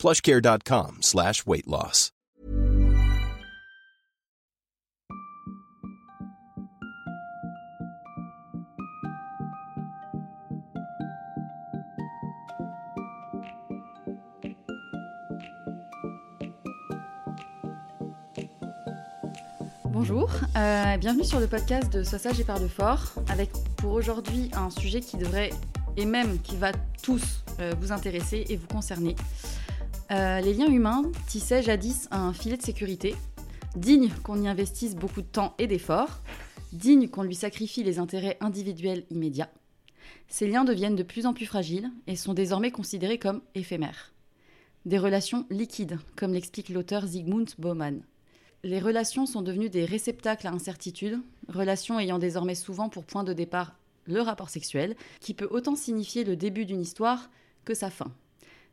plushcare.com slash weight loss. Bonjour, euh, bienvenue sur le podcast de Sois et parle fort, avec pour aujourd'hui un sujet qui devrait, et même qui va tous euh, vous intéresser et vous concerner. Euh, les liens humains tissaient jadis un filet de sécurité, digne qu'on y investisse beaucoup de temps et d'efforts, digne qu'on lui sacrifie les intérêts individuels immédiats. Ces liens deviennent de plus en plus fragiles et sont désormais considérés comme éphémères. Des relations liquides, comme l'explique l'auteur Zygmunt Bauman les relations sont devenues des réceptacles à incertitude, relations ayant désormais souvent pour point de départ le rapport sexuel, qui peut autant signifier le début d'une histoire que sa fin,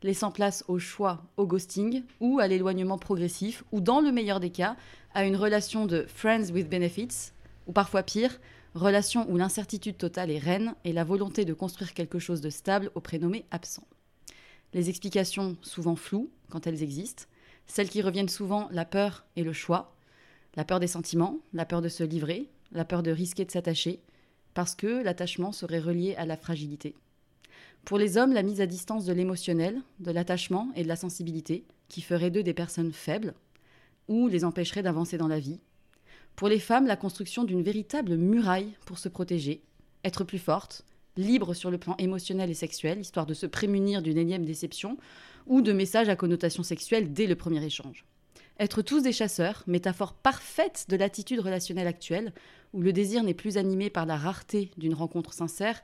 laissant place au choix, au ghosting ou à l'éloignement progressif, ou dans le meilleur des cas, à une relation de friends with benefits, ou parfois pire, relation où l'incertitude totale est reine et la volonté de construire quelque chose de stable au prénommé absent. Les explications, souvent floues, quand elles existent, celles qui reviennent souvent, la peur et le choix, la peur des sentiments, la peur de se livrer, la peur de risquer de s'attacher, parce que l'attachement serait relié à la fragilité. Pour les hommes, la mise à distance de l'émotionnel, de l'attachement et de la sensibilité, qui ferait d'eux des personnes faibles, ou les empêcherait d'avancer dans la vie. Pour les femmes, la construction d'une véritable muraille pour se protéger, être plus forte, libre sur le plan émotionnel et sexuel, histoire de se prémunir d'une énième déception, ou de messages à connotation sexuelle dès le premier échange. Être tous des chasseurs, métaphore parfaite de l'attitude relationnelle actuelle, où le désir n'est plus animé par la rareté d'une rencontre sincère,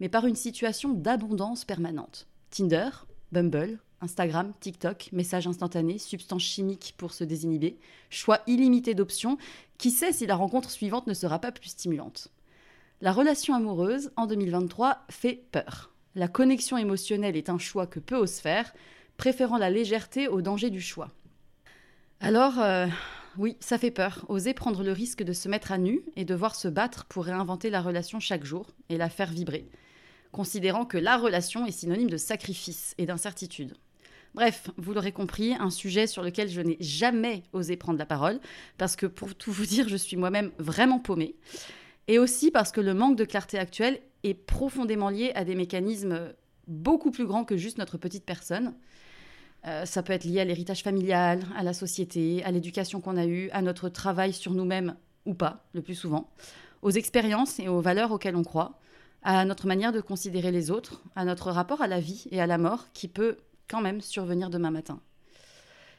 mais par une situation d'abondance permanente. Tinder, Bumble, Instagram, TikTok, messages instantanés, substances chimiques pour se désinhiber, choix illimité d'options, qui sait si la rencontre suivante ne sera pas plus stimulante? La relation amoureuse, en 2023, fait peur. La connexion émotionnelle est un choix que peu osent faire, préférant la légèreté au danger du choix. Alors, euh, oui, ça fait peur. Oser prendre le risque de se mettre à nu et devoir se battre pour réinventer la relation chaque jour et la faire vibrer, considérant que la relation est synonyme de sacrifice et d'incertitude. Bref, vous l'aurez compris, un sujet sur lequel je n'ai jamais osé prendre la parole, parce que pour tout vous dire, je suis moi-même vraiment paumée, et aussi parce que le manque de clarté actuelle est profondément lié à des mécanismes beaucoup plus grands que juste notre petite personne. Euh, ça peut être lié à l'héritage familial, à la société, à l'éducation qu'on a eue, à notre travail sur nous-mêmes ou pas, le plus souvent, aux expériences et aux valeurs auxquelles on croit, à notre manière de considérer les autres, à notre rapport à la vie et à la mort qui peut quand même survenir demain matin.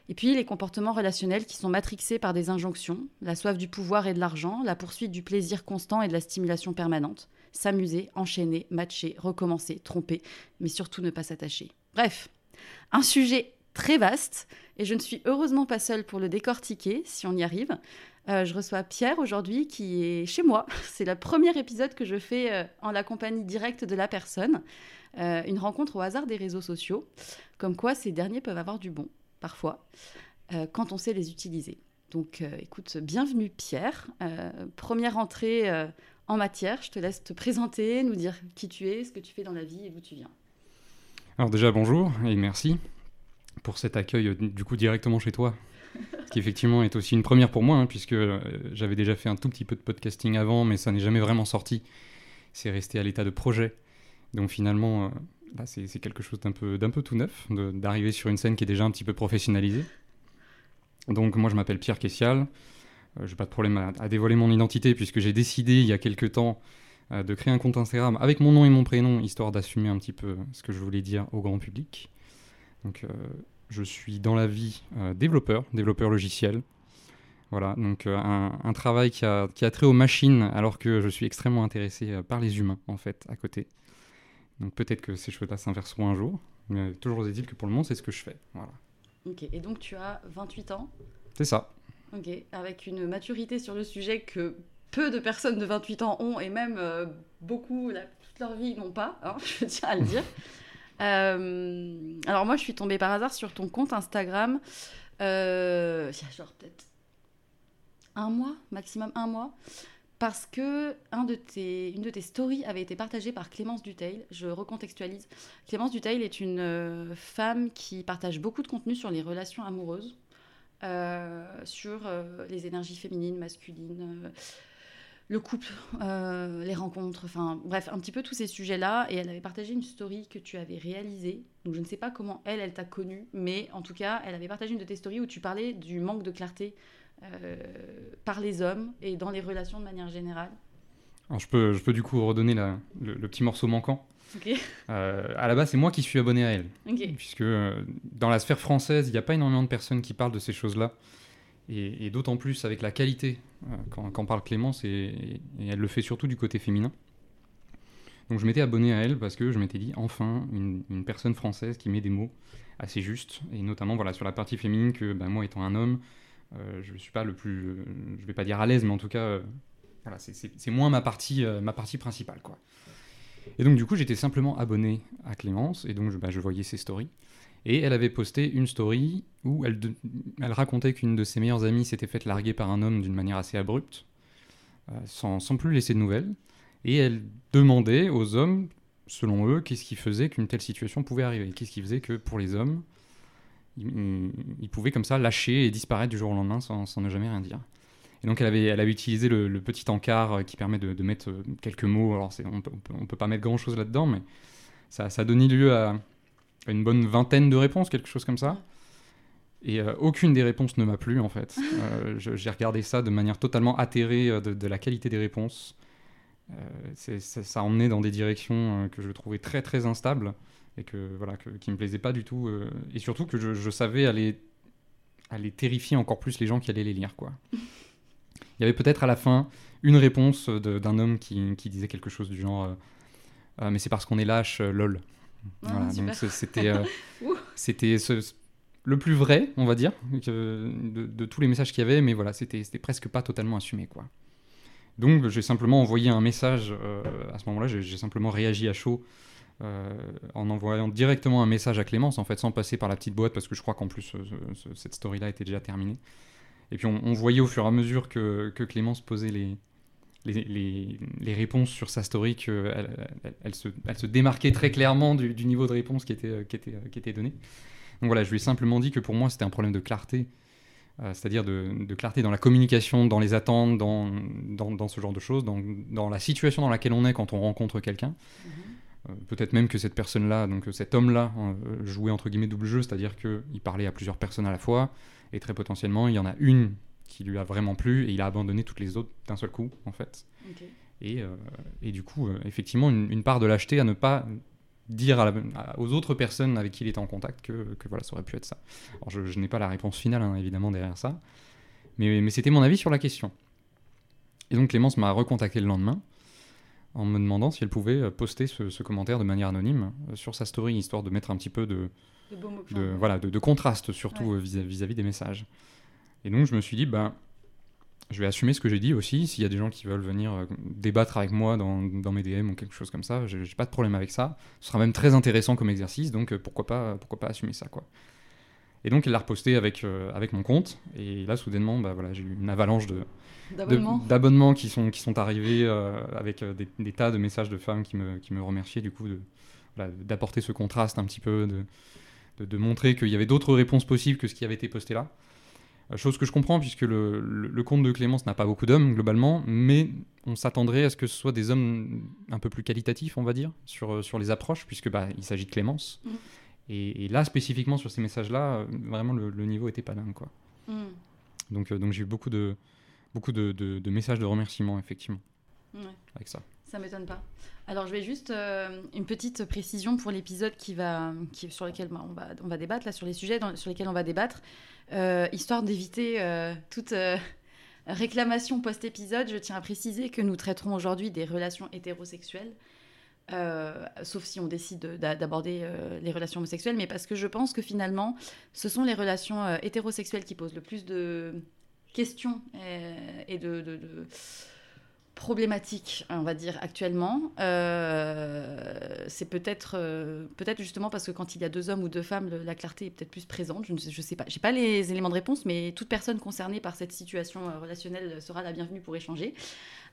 Et puis les comportements relationnels qui sont matrixés par des injonctions, la soif du pouvoir et de l'argent, la poursuite du plaisir constant et de la stimulation permanente, s'amuser, enchaîner, matcher, recommencer, tromper, mais surtout ne pas s'attacher. Bref, un sujet très vaste et je ne suis heureusement pas seule pour le décortiquer si on y arrive. Euh, je reçois Pierre aujourd'hui qui est chez moi. C'est le premier épisode que je fais euh, en la compagnie directe de la personne. Euh, une rencontre au hasard des réseaux sociaux. Comme quoi ces derniers peuvent avoir du bon, parfois, quand on sait les utiliser. Donc écoute, bienvenue Pierre. première entrée en matière. Je te laisse te présenter, nous dire qui tu es, ce que tu fais dans la vie et d'où tu viens. Alors déjà bonjour et merci pour cet accueil du coup directement chez toi, qui effectivement est aussi une première pour moi, hein, puisque euh, j'avais déjà fait un tout petit peu de podcasting avant, mais ça n'est jamais vraiment sorti. C'est resté à l'état de projet. Donc finalement, euh, là, c'est quelque chose d'un peu, peu tout neuf, d'arriver sur une scène qui est déjà un petit peu professionnalisée. Donc moi, je m'appelle Pierre Kessial. Je n'ai pas de problème à, dévoiler mon identité, puisque j'ai décidé il y a quelques temps de créer un compte Instagram avec mon nom et mon prénom, histoire d'assumer un petit peu ce que je voulais dire au grand public. Donc, euh, je suis dans la vie euh, développeur, développeur logiciel. Voilà, donc euh, un, travail qui a, qui a, trait aux machines, alors que je suis extrêmement intéressé par les humains, en fait, à côté. Donc peut-être que ces choses-là s'inverseront un jour, mais toujours est-il que pour le moment, c'est ce que je fais. Voilà. Ok, et donc tu as 28 ans. C'est ça. Ok, avec une maturité sur le sujet que peu de personnes de 28 ans ont, et même euh, beaucoup, toute leur vie, n'ont pas, hein, je tiens à le dire. Euh, alors moi, je suis tombée par hasard sur ton compte Instagram, euh, il y a genre peut-être un mois, maximum un mois, parce que de tes, une de tes stories avait été partagée par Clémence Duteil. Je recontextualise. Clémence Duteil est une femme qui partage beaucoup de contenu sur les relations amoureuses. sur les énergies féminines, masculines, le couple, euh, les rencontres, enfin bref, un petit peu tous ces sujets-là. Et elle avait partagé une story que tu avais réalisée. Donc je ne sais pas comment elle, elle t'a connue, mais en tout cas, elle avait partagé une de tes stories où tu parlais du manque de clarté euh, par les hommes et dans les relations de manière générale. Alors je peux, je peux du coup redonner le, petit morceau manquant. Euh, à la base, c'est moi qui suis abonné à elle. Puisque dans la sphère française, il n'y a pas énormément de personnes qui parlent de ces choses-là. Et, d'autant plus avec la qualité, euh, quand, parle Clémence, et, elle le fait surtout du côté féminin. Donc je m'étais abonné à elle parce que je m'étais dit, enfin, une, personne française qui met des mots assez justes, et notamment voilà, sur la partie féminine, que bah, moi étant un homme, euh, je suis pas le plus, je vais pas dire à l'aise, mais en tout cas, euh, voilà, c'est moins ma partie, ma partie principale. Quoi. Et donc du coup, j'étais simplement abonné à Clémence, et donc je, je voyais ses stories. Et elle avait posté une story où elle, racontait qu'une de ses meilleures amies s'était faite larguer par un homme d'une manière assez abrupte, euh, sans, plus laisser de nouvelles. Et elle demandait aux hommes, selon eux, qu'est-ce qui faisait qu'une telle situation pouvait arriver. Qu'est-ce qui faisait que pour les hommes, ils, pouvaient comme ça lâcher et disparaître du jour au lendemain sans, ne jamais rien dire. Et donc elle avait, utilisé le, petit encart qui permet de, mettre quelques mots. Alors on ne peut, pas mettre grand-chose là-dedans, mais ça, ça a donné lieu à, une bonne vingtaine de réponses, quelque chose comme ça. Et euh, aucune des réponses ne m'a plu en fait. Euh, j'ai regardé ça de manière totalement atterrée euh, de, la qualité des réponses. ça, ça emmenait dans des directions que je trouvais très très instables et que voilà que, qui me plaisaient pas du tout. et surtout que je, savais aller, aller terrifier encore plus les gens qui allaient les lire quoi. Il y avait peut-être à la fin une réponse d'un homme qui, qui, disait quelque chose du genre mais c'est parce qu'on est lâche, lol. Ah, c'était euh, le plus vrai, on va dire, de, tous les messages qu'il y avait, mais voilà, c'était presque pas totalement assumé, quoi. Donc j'ai simplement envoyé un message, euh, à ce moment-là, j'ai simplement réagi à chaud euh, en envoyant directement un message à Clémence, en fait, sans passer par la petite boîte, parce que je crois qu'en plus, cette story-là était déjà terminée. Et puis on, voyait au fur et à mesure que, que Clémence posait les, les, réponses sur sa story qu'elle elle, se, elle se démarquait très clairement du, niveau de réponse qui était, qui, était, qui était donné. Donc voilà, je lui ai simplement dit que pour moi c'était un problème de clarté, euh, c'est-à-dire de, clarté dans la communication, dans les attentes, dans, dans, ce genre de choses, dans, dans, la situation dans laquelle on est quand on rencontre quelqu'un. Mhm. Euh, peut-être même que cette personne-là, donc cet homme-là, hein, jouait entre guillemets double jeu, c'est-à-dire qu'il parlait à plusieurs personnes à la fois, et très potentiellement il y en a une qui lui a vraiment plu et il a abandonné toutes les autres d'un seul coup en fait. Et, euh, et, du coup, euh, effectivement, une, part de lâcheté à ne pas dire aux autres personnes avec qui il était en contact que, que voilà, ça aurait pu être ça. Alors, je, n'ai pas la réponse finale, hein, évidemment, derrière ça, mais, mais c'était mon avis sur la question. Et donc Clémence m'a recontacté le lendemain en me demandant si elle pouvait euh, poster ce, commentaire de manière anonyme sur sa story, histoire de mettre un petit peu de, de, voilà, de, contraste, surtout vis-à-vis des messages. Et donc je me suis dit, ben, je vais assumer ce que j'ai dit aussi. S'il y a des gens qui veulent venir euh, débattre avec moi dans, dans mes DM ou quelque chose comme ça, j'ai pas de problème avec ça. Ce sera même très intéressant comme exercice, donc euh, pourquoi pas, pourquoi pas assumer ça, quoi. Et donc elle l'a reposté avec, euh, avec mon compte, et là soudainement, bah, voilà, j'ai eu une avalanche de d'abonnements qui sont, qui sont arrivés avec des, tas de messages de femmes qui me, qui me remerciaient du coup d'apporter ce contraste un petit peu, de, de, de montrer qu'il y avait d'autres réponses possibles que ce qui avait été posté là. Euh, chose que je comprends puisque le, le, compte de Clémence n'a pas beaucoup d'hommes globalement, mais on s'attendrait à ce que ce soit des hommes un peu plus qualitatifs, on va dire, sur, euh, sur les approches, puisque bah, il s'agit de Clémence. Mm. Et, là, spécifiquement sur ces messages-là, euh, vraiment le, niveau était pas dingue. Quoi. Mm. Donc, donc j'ai eu beaucoup, de, beaucoup de, de, messages de remerciements, effectivement, avec ça. Ça m'étonne pas. Alors, je vais juste une petite précision pour l'épisode qui va, qui, sur lequel bah, on, va, on va débattre, là, sur les sujets sur lesquels on va débattre. Euh, histoire d'éviter euh, toute euh, réclamation post-épisode, je tiens à préciser que nous traiterons aujourd'hui des relations hétérosexuelles. sauf si on décide d'aborder les relations homosexuelles, mais parce que je pense que finalement, ce sont les relations hétérosexuelles qui posent le plus de questions et, de, problématique, on va dire, actuellement, c'est peut-être euh, peut-être justement parce que quand il y a deux hommes ou deux femmes, la clarté est peut-être plus présente. Je ne sais, je sais pas. J'ai pas les éléments de réponse, mais toute personne concernée par cette situation euh, relationnelle sera la bienvenue pour échanger.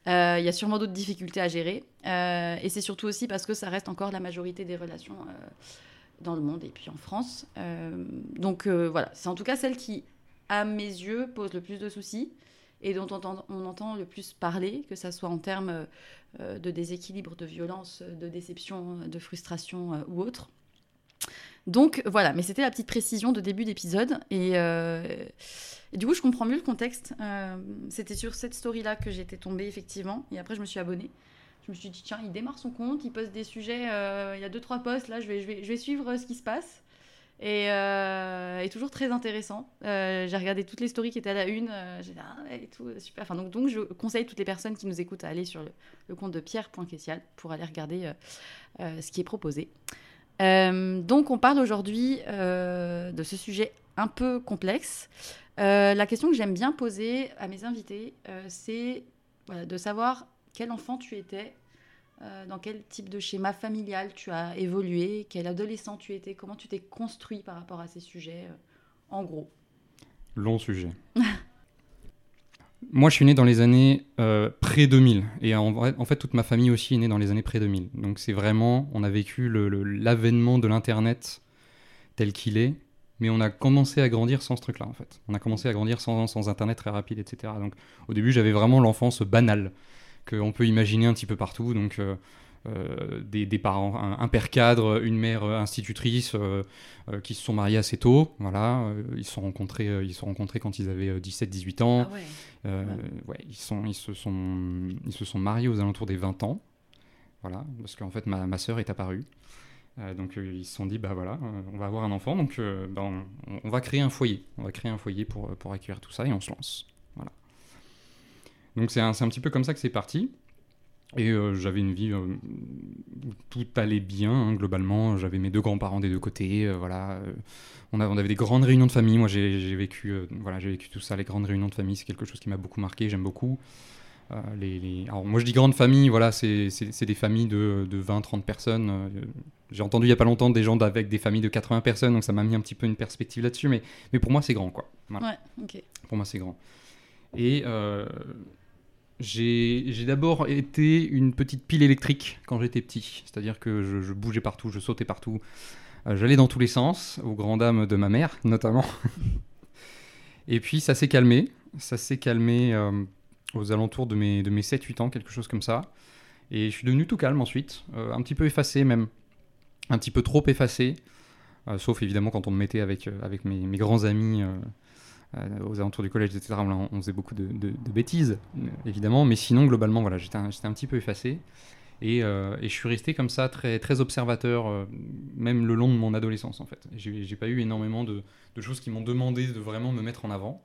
Il y a sûrement d'autres difficultés à gérer. et c'est surtout aussi parce que ça reste encore la majorité des relations dans le monde et puis en France. donc voilà, c'est en tout cas celle qui, à mes yeux, pose le plus de soucis et dont on entend, le plus parler, que ce soit en termes euh, de déséquilibre, de violence, de déception, de frustration euh, ou autre. Donc voilà, mais c'était la petite précision de début d'épisode. Et, euh, du coup, je comprends mieux le contexte. c'était sur cette story-là que j'étais tombée, effectivement. Et après, je me suis abonnée. Je me suis dit, tiens, il démarre son compte, il poste des sujets. il y a deux, trois posts. Là, je vais suivre ce qui se passe. Et, euh, toujours très intéressant. Euh, j'ai regardé toutes les stories qui étaient à la une. Euh, j'ai dit, ah, et tout, super. Enfin, donc, donc, je conseille toutes les personnes qui nous écoutent à aller sur le, compte de Pierre.Kessial pour aller regarder ce qui est proposé. donc, on parle aujourd'hui de ce sujet un peu complexe. la question que j'aime bien poser à mes invités, c'est de savoir quel enfant tu étais euh, dans quel type de schéma familial tu as évolué, quel adolescent tu étais, comment tu t'es construit par rapport à ces sujets, euh, en gros. Long sujet. Moi, je suis né dans les années euh, pré-2000. Et en, fait, toute ma famille aussi est née dans les années pré-2000. Donc, c'est vraiment, on a vécu l'avènement de l'Internet tel qu'il est. Mais on a commencé à grandir sans ce truc-là, en fait. On a commencé à grandir sans, sans Internet très rapide, etc. Donc, au début, j'avais vraiment l'enfance banale qu'on peut imaginer un petit peu partout. Donc, euh, euh, des, parents, un, père cadre, une mère institutrice euh, qui se sont mariés assez tôt. Voilà, ils se sont rencontrés, ils sont rencontrés quand ils avaient 17-18 ans. Ah ouais. ils, sont, ils, se sont, ils se sont mariés aux alentours des 20 ans. Voilà, parce qu'en fait, ma, ma sœur est apparue. donc ils se sont dit, bah voilà, on va avoir un enfant, donc ben, on, va créer un foyer. On va créer un foyer pour, pour accueillir tout ça et on se lance. Donc c'est un, un, petit peu comme ça que c'est parti. Et euh, j'avais une vie euh, où tout allait bien, hein, globalement. J'avais mes deux grands-parents des deux côtés. Euh, voilà. On, on, avait des grandes réunions de famille. Moi, j'ai vécu, voilà, vécu tout ça. Les grandes réunions de famille, c'est quelque chose qui m'a beaucoup marqué. J'aime beaucoup. Les, Alors, moi, je dis grande famille, voilà, c'est des familles de, de 20-30 personnes. J'ai entendu il n'y a pas longtemps des gens avec des familles de 80 personnes, donc ça m'a mis un petit peu une perspective là-dessus. Mais, mais pour moi, c'est grand, quoi. Ouais. Pour moi, c'est grand. Et j'ai d'abord été une petite pile électrique quand j'étais petit, c'est-à-dire que je, bougeais partout, je sautais partout, euh, j'allais dans tous les sens, aux grandes dames de ma mère notamment. Et puis ça s'est calmé, ça s'est calmé euh, aux alentours de mes, de mes 7-8 ans, quelque chose comme ça. Et je suis devenu tout calme ensuite, euh, un petit peu effacé même, un petit peu trop effacé, sauf évidemment quand on me mettait avec, mes, grands amis aux alentours du collège, etc. On, faisait beaucoup de, bêtises, euh, évidemment, mais sinon, globalement, voilà, j'étais un, un, petit peu effacé. Et, euh, et, je suis resté comme ça, très, très observateur, même le long de mon adolescence, en fait. J'ai pas eu énormément de, de choses qui m'ont demandé de vraiment me mettre en avant.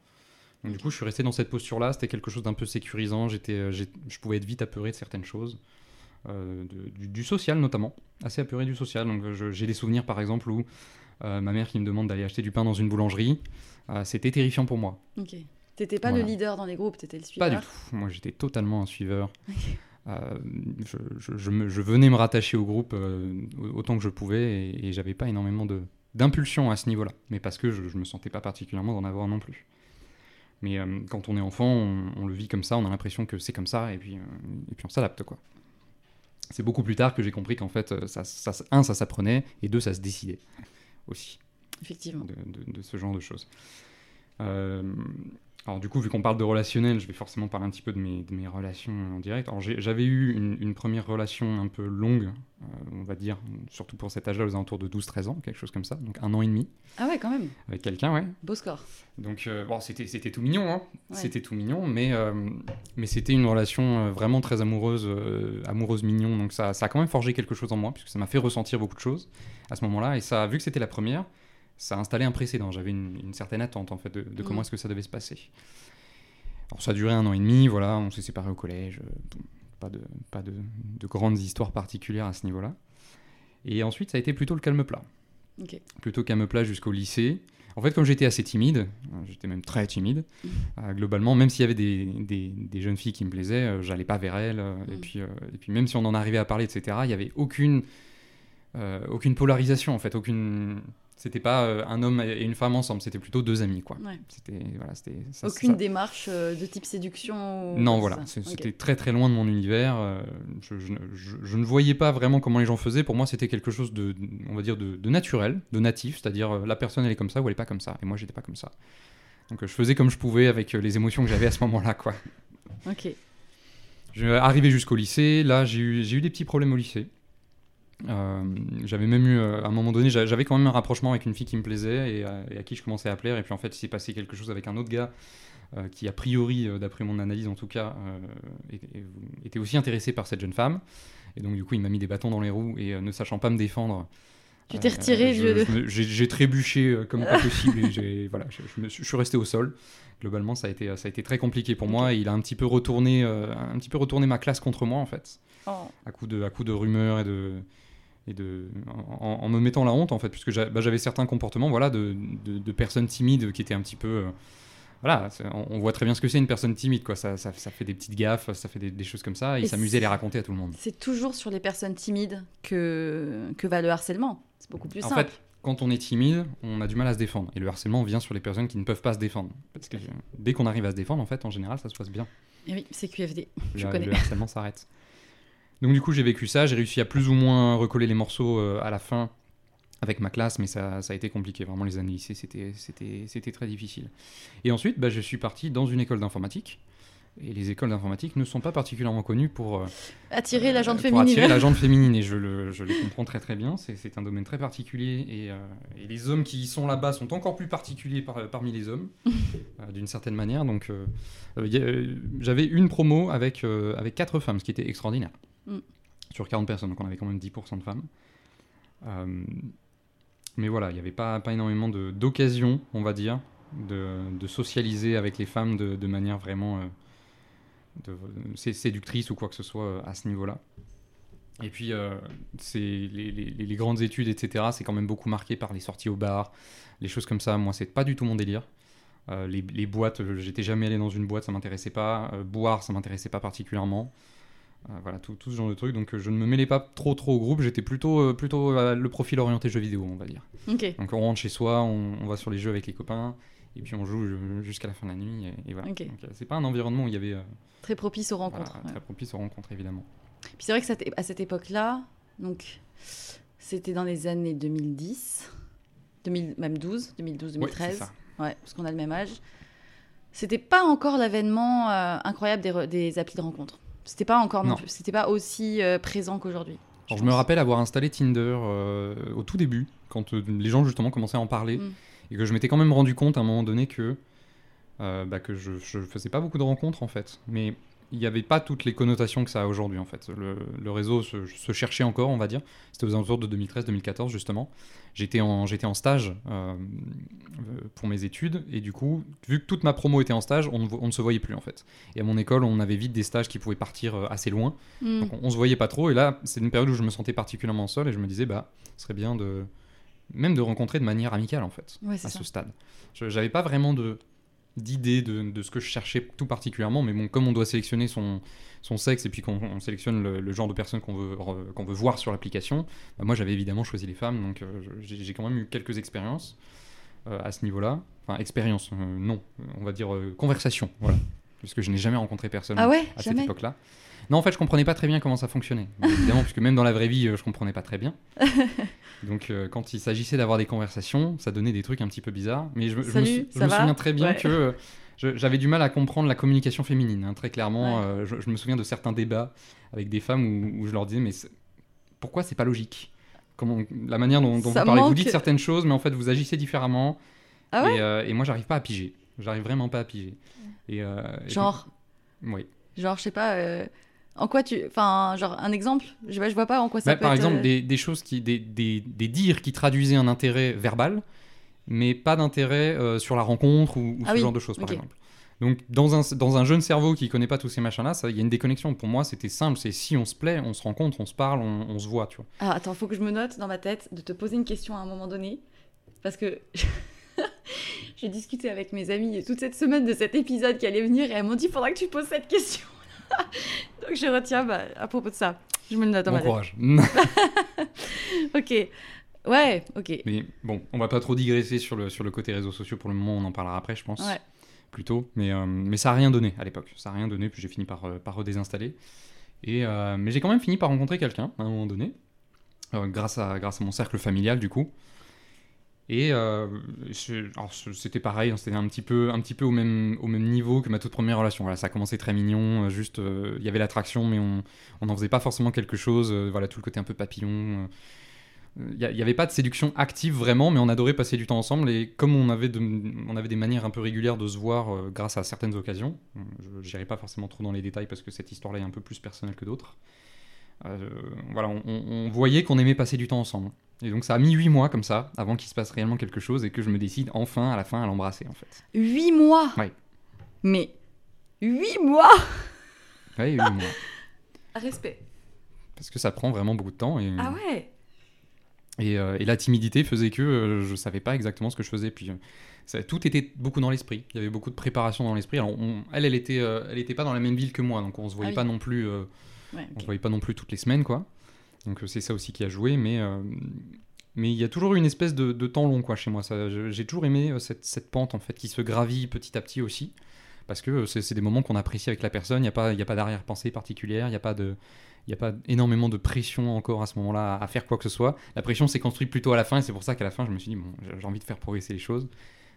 Donc, du coup, je suis resté dans cette posture-là. C'était quelque chose d'un peu sécurisant. Je pouvais être vite apeuré de certaines choses. du, du, social notamment, assez apeuré du social. Donc j'ai des souvenirs par exemple où ma mère qui me demande d'aller acheter du pain dans une boulangerie, c'était terrifiant pour moi. Ok. T'étais pas le leader dans les groupes, t'étais le suiveur Pas du tout. Moi, j'étais totalement un suiveur. Euh, je, je, venais me rattacher au groupe euh, autant que je pouvais et, et j'avais pas énormément d'impulsion à ce niveau-là. Mais parce que je, me sentais pas particulièrement d'en avoir non plus. Mais euh, quand on est enfant, on, le vit comme ça, on a l'impression que c'est comme ça et puis, et puis on s'adapte quoi. C'est beaucoup plus tard que j'ai compris qu'en fait, ça, ça, un, ça s'apprenait et deux, ça se décidait aussi effectivement. De, ce genre de choses. Euh, alors du coup, vu qu'on parle de relationnel, je vais forcément parler un petit peu de mes, de mes relations en direct. Alors j'avais eu une, première relation un peu longue, euh, on va dire, surtout pour cet âge-là, aux alentours de 12-13 ans, quelque chose comme ça, donc un an et demi. Ah ouais, quand même. Avec quelqu'un, ouais. Beau score. Donc euh, bon, c'était tout mignon, hein. C'était tout mignon, mais mais c'était une relation vraiment très amoureuse, amoureuse mignon. Donc ça ça a quand même forgé quelque chose en moi, puisque ça m'a fait ressentir beaucoup de choses à ce moment-là. Et ça, vu que c'était la première, ça a installé un précédent. J'avais une, certaine attente en fait de, comment mm. est-ce que ça devait se passer. Alors ça a duré un an et demi, voilà, on s'est séparés au collège, euh, pas de, pas de, de grandes histoires particulières à ce niveau-là. Et ensuite, ça a été plutôt le calme plat. Plutôt calme plat jusqu'au lycée. En fait, comme j'étais assez timide, euh, j'étais même très timide, Mhm. euh, globalement, même s'il y avait des, des- des jeunes filles qui me plaisaient, euh, j'allais pas vers elles. euh, et, Mhm. puis, et puis, même si on en arrivait à parler, etc., il y avait aucune, aucune polarisation, en fait. Aucune... C'était pas euh, un homme et une femme ensemble, c'était plutôt deux amis, quoi. Ouais. C'était, voilà, c'était, Aucune ça- démarche euh, de type séduction ou non, voilà, c'était très très loin de mon univers. euh, je, je ne- je- je ne voyais pas vraiment comment les gens faisaient. Pour moi, c'était quelque chose de, on va dire, de, de naturel, de natif, c'est-à-dire la personne elle est comme ça ou elle est pas comme ça. Et moi, j'étais pas comme ça. Donc, je faisais comme je pouvais avec les émotions que j'avais à ce moment-là, quoi. Ok. Je arrivé jusqu'au lycée. Là, j'ai eu, j'ai eu des petits problèmes au lycée. Euh, j'avais même eu, euh, à un moment donné, j'a- j'avais quand même un rapprochement avec une fille qui me plaisait et, euh, et à qui je commençais à plaire. Et puis en fait, il s'est passé quelque chose avec un autre gars euh, qui, a priori, euh, d'après mon analyse en tout cas, était aussi intéressé par cette jeune femme. Et donc, du coup, il m'a mis des bâtons dans les roues et ne sachant pas me défendre. Tu t'es retiré je- J'ai trébuché comme pas possible et j'ai- voilà, je, je me suis, je suis resté au sol. Globalement, ça a été, ça a été très compliqué pour moi et il a un petit peu retourné, un petit peu retourné ma classe contre moi en fait Oh. à coup de, à coup de rumeurs et de, et de, en, en me mettant la honte en fait, puisque bah, j'avais certains comportements voilà, de, de, de personnes timides qui étaient un petit peu. euh, voilà, on, on voit très bien ce que c'est une personne timide, quoi. Ça, ça, ça fait des petites gaffes, ça fait des, des choses comme ça, et Et il s'amusait à les raconter à tout le monde. C'est toujours sur les personnes timides que, que va le harcèlement. C'est beaucoup plus En simple. fait, quand on est timide, on a du mal à se défendre, et le harcèlement vient sur les personnes qui ne peuvent pas se défendre. Parce que dès qu'on arrive à se défendre, en fait, en général, ça se passe bien. Et oui, c'est QFD. Je le, connais. le harcèlement s'arrête. Donc du coup, j'ai vécu ça, j'ai réussi à plus ou moins recoller les morceaux euh, à la fin avec ma classe, mais ça, ça a été compliqué. Vraiment, les années lycée, c'était, très difficile. Et ensuite, bah, je suis parti dans une école d'informatique. Et les écoles d'informatique ne sont pas particulièrement connues pour, euh, Attirer la jante pour féminine. attirer la jante féminine. Et je le, je le comprends très très bien. C'est, un domaine très particulier. Et, euh, et les hommes qui y sont là-bas sont encore plus particuliers par- parmi les hommes, euh, d'une certaine manière. Donc, euh, euh, euh, j'avais une promo avec, euh, avec quatre femmes, ce qui était extraordinaire. Mm. Sur 40 personnes, donc on avait quand même 10% de femmes. Euh, mais voilà, il n'y avait pas, pas énormément d'occasions, on va dire, de, de socialiser avec les femmes de, de manière vraiment euh, sé- séductrice ou quoi que ce soit euh, à ce niveau-là. Et puis, euh, les, les- grandes études, etc., c'est quand même beaucoup marqué par les sorties au bar, les choses comme ça. Moi, c'est pas du tout mon délire. Euh, les, les boîtes, euh, j'étais jamais allé dans une boîte, ça m'intéressait pas. Euh, boire, ça m'intéressait pas particulièrement. Euh, voilà, tout, tout ce genre de trucs. Donc, euh, je ne me mêlais pas trop trop au groupe. J'étais plutôt, euh, plutôt le profil orienté jeux vidéo, on va dire. Donc, on rentre chez soi, on, on va sur les jeux avec les copains, et puis on joue jusqu'à la fin de la nuit. Et, et voilà. Ok. Donc, euh, c'est pas un environnement où il y avait Très propice aux voilà, rencontres. ouais. très propice aux rencontres, évidemment. Puis c'est vrai que cette- à cette époque-là, donc c'était dans les années 2010, 2000, même 12, 2012, Ouais, c'est 2013. ça. Ouais, parce qu'on a le même âge. C'était pas encore l'avènement euh, incroyable des, des applis de rencontres. C'était pas encore non, Non. plus. C'était pas aussi euh, présent qu'aujourd'hui. Je me rappelle avoir installé Tinder euh, au tout début, quand euh, les gens justement commençaient à en parler, Mm. et que je m'étais quand même rendu compte à un moment donné que, bah, que je, je faisais pas beaucoup de rencontres en fait. Mais il n'y avait pas toutes les connotations que ça a aujourd'hui en fait. Le, le réseau se, se cherchait encore, on va dire. C'était aux alentours de 2013-2014 justement. J'étais en, j'étais en stage euh, euh, pour mes études, et du coup, vu que toute ma promo était en stage, on ne, on ne se voyait plus en fait. Et à mon école, on avait vite des stages qui pouvaient partir euh, assez loin. Mm. Donc on, on se voyait pas trop et là c'est une période où je me sentais particulièrement seul et je me disais bah ce serait bien de même de rencontrer de manière amicale en fait Ouais, à ça. ce stade. Je j'avais pas vraiment de d'idée de, de ce que je cherchais tout particulièrement mais bon comme on doit sélectionner son son sexe et puis qu'on on sélectionne le, genre de personnes qu'on veut qu'on veut voir sur l'application bah, moi j'avais évidemment choisi les femmes donc euh, j'ai quand même eu quelques expériences euh, à ce niveau-là. Enfin expérience euh, non on va dire conversation voilà puisque je n'ai jamais rencontré personne Ah ouais, à cette époque-là. Non, en fait, je comprenais pas très bien comment ça fonctionnait. Évidemment, puisque même dans la vraie vie, euh, je comprenais pas très bien. Donc, euh, quand il s'agissait d'avoir des conversations, ça donnait des trucs un petit peu bizarres. Mais je, me- je me, Salut, sou- je ça me va souviens très bien Ouais. que euh, j'avais du mal à comprendre la communication féminine. hein, très clairement, Ouais. euh, je, je me souviens de certains débats avec des femmes où, où je leur disais, mais pourquoi c'est pas logique? Comment, La manière dont, vous parlez, vous dites certaines choses, mais en fait, vous agissez différemment. Ah ouais? Et, et moi, j'arrive pas à piger. J'arrive vraiment pas à piger. Et, euh, et Genre, puis- oui. genre, je sais pas. euh, en quoi tu. Enfin, genre, un exemple je, vois- je vois pas en quoi ça Bah, peut par être, exemple, euh, des, des choses qui, des, des, des dires qui traduisaient un intérêt verbal mais pas d'intérêt euh, sur la rencontre ou, ou Ah ce oui, genre de choses, par exemple. Donc, dans un, dans un jeune cerveau qui connaît pas tous ces machins-là, il y a une déconnexion. Pour moi, c'était simple. C'est si on se plaît, on se rencontre, on se parle, on, on se voit, tu vois. Alors attends, faut que je me note dans ma tête de te poser une question à un moment donné. Parce que j'ai discuté avec mes amis toute cette semaine de cet épisode qui allait venir et elles m'ont dit faudra que tu poses cette question. Donc je retiens bah, à propos de ça. Je me le note dans Bon ma courage. Ok. Ouais, ok. mais bon, on va pas trop digresser sur le, sur le côté réseaux sociaux pour le moment. On en parlera après, je pense. Ouais. plutôt. Mais, euh, mais ça a rien donné à l'époque. Ça a rien donné, puis j'ai fini par, euh, par redésinstaller. Et, euh, mais j'ai quand même fini par rencontrer quelqu'un à un moment donné, euh, grâce, à, grâce à mon cercle familial du coup. Et euh, c'était pareil, hein, c'était un petit peu, un petit peu au, même, au même niveau que ma toute première relation. Voilà, ça a commencé très mignon, euh, juste euh, il y avait l'attraction, mais on n'en faisait pas forcément quelque chose. voilà, tout le côté un peu papillon. il n'y avait pas de séduction active vraiment, mais on adorait passer du temps ensemble. Et comme on avait, on avait des manières un peu régulières de se voir grâce à certaines occasions, je n'irai pas forcément trop dans les détails parce que cette histoire-là est un peu plus personnelle que d'autres. Euh, voilà, on, voyait qu'on aimait passer du temps ensemble. Et donc ça a mis 8 mois comme ça, avant qu'il se passe réellement quelque chose et que je me décide enfin à la fin à l'embrasser en fait. Huit mois? Ouais. Mais huit mois? Ouais, 8 mois. Respect. Parce que ça prend vraiment beaucoup de temps. Et, Ah ouais? Et, euh, et la timidité faisait que euh, je savais pas exactement ce que je faisais. Puis euh, ça- tout était beaucoup dans l'esprit. Il y avait beaucoup de préparation dans l'esprit. Alors on- elle, elle était, euh, elle était pas dans la même ville que moi, donc on se voyait Ah oui. pas non plus, on se voyait pas non plus toutes les semaines, quoi. Donc euh, c'est ça aussi qui a joué, mais euh, mais il y a toujours eu une espèce de, de temps long, quoi, chez moi. J'ai toujours aimé euh, cette, cette pente en fait qui se gravit petit à petit aussi, parce que c'est des moments qu'on apprécie avec la personne. Il y a pas, y a pas d'arrière-pensée particulière. Il y a pas de il n'y a pas énormément de pression encore à ce moment-là à faire quoi que ce soit. La pression s'est construite plutôt à la fin et c'est pour ça qu'à la fin je me suis dit bon j'ai envie de faire progresser les choses.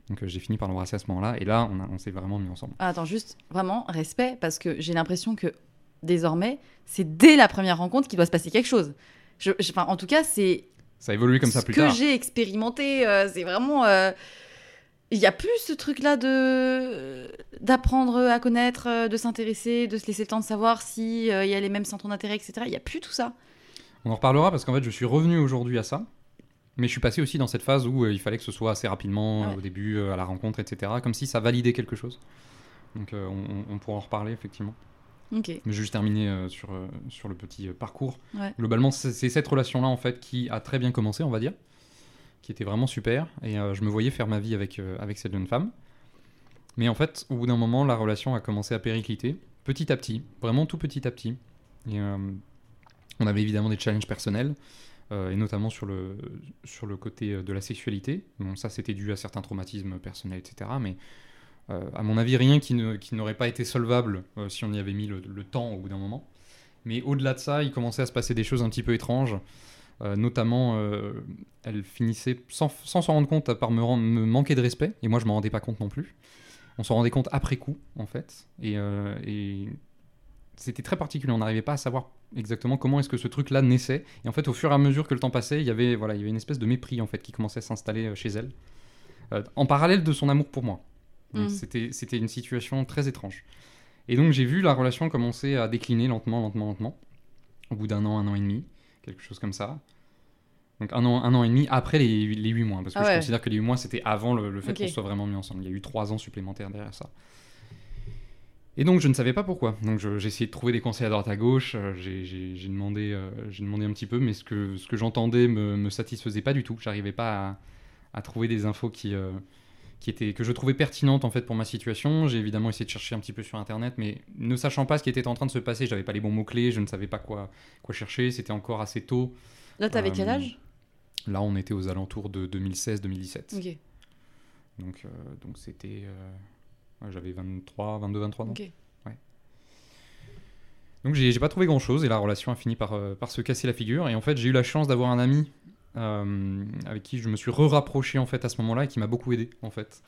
Donc euh, j'ai fini par l'embrasser à ce moment-là et là on s'est vraiment mis ensemble. Ah, attends, juste vraiment respect parce que j'ai l'impression que désormais, c'est dès la première rencontre qu'il doit se passer quelque chose. Je, je- enfin, en tout cas, c'est Ça a évolué comme ça ce plus que tard. j'ai expérimenté. euh, c'est vraiment. euh, Il n'y a plus ce truc-là de d'apprendre à connaître, euh, de s'intéresser, de se laisser le temps de savoir si euh, il y a les mêmes centres d'intérêt, etc. Il n'y a plus tout ça. On en reparlera parce qu'en fait je suis revenu aujourd'hui à ça. Mais je suis passé aussi dans cette phase où euh, il fallait que ce soit assez rapidement, ouais. euh, au début, euh, à la rencontre, etc. Comme si ça validait quelque chose. Donc euh, on, on pourra en reparler effectivement. Ok. Mais juste terminer euh, sur, euh, sur le petit euh, parcours. Ouais. Globalement, c'est cette relation-là, en fait, qui a très bien commencé, on va dire, qui était vraiment super. Et euh, je me voyais faire ma vie avec, avec cette jeune femme. Mais en fait, au bout d'un moment, la relation a commencé à péricliter, petit à petit, vraiment tout petit à petit. Et on avait évidemment des challenges personnels, et notamment sur le, sur le côté de la sexualité. Bon, ça, c'était dû à certains traumatismes personnels, etc. Mais à mon avis, rien qui n'aurait pas été solvable euh, si on y avait mis le, temps au bout d'un moment. Mais au-delà de ça, il commençait à se passer des choses un petit peu étranges. Euh, notamment, euh, elle finissait sans s'en rendre compte par me, me manquer de respect, et moi je m'en rendais pas compte non plus. On s'en rendait compte après coup, en fait, et, euh, c'était très particulier. On n'arrivait pas à savoir exactement comment est-ce que ce truc-là naissait. Et en fait, au fur et à mesure que le temps passait, il y avait voilà, une espèce de mépris en fait qui commençait à s'installer euh, chez elle, euh, en parallèle de son amour pour moi. Mhm. C'était une situation très étrange. Et donc j'ai vu la relation commencer à décliner lentement, lentement, lentement, au bout d'un an, un an et demi, quelque chose comme ça. Donc un an, un an et demi après les, les 8 mois, parce que Ah je considère que les 8 mois c'était avant le, le fait qu'on soit vraiment mis ensemble. Il y a eu 3 ans supplémentaires derrière ça. Et donc je ne savais pas pourquoi. Donc j'ai essayé de trouver des conseils à droite à gauche. euh, j'ai- demandé, euh, j'ai demandé un petit peu, mais ce que, ce que j'entendais me, me satisfaisait pas du tout. J'arrivais pas à, à trouver des infos qui, euh, qui étaient, que je trouvais pertinentes en fait pour ma situation. J'ai évidemment essayé de chercher un petit peu sur internet, mais ne sachant pas ce qui était en train de se passer, j'avais pas les bons mots clés, je ne savais pas quoi, quoi chercher. C'était encore assez tôt. Là, t'avais Euh, quel âge? Là, on était aux alentours de 2016-2017. Ok. Donc, euh, donc c'était, euh, ouais, j'avais 23, 22, 23 ans. Ok. Donc j'ai j'ai pas trouvé grand chose et la relation a fini par, euh, par se casser la figure. Et en fait, j'ai eu la chance d'avoir un ami euh, avec qui je me suis re-rapproché en fait à ce moment-là et qui m'a beaucoup aidé en fait.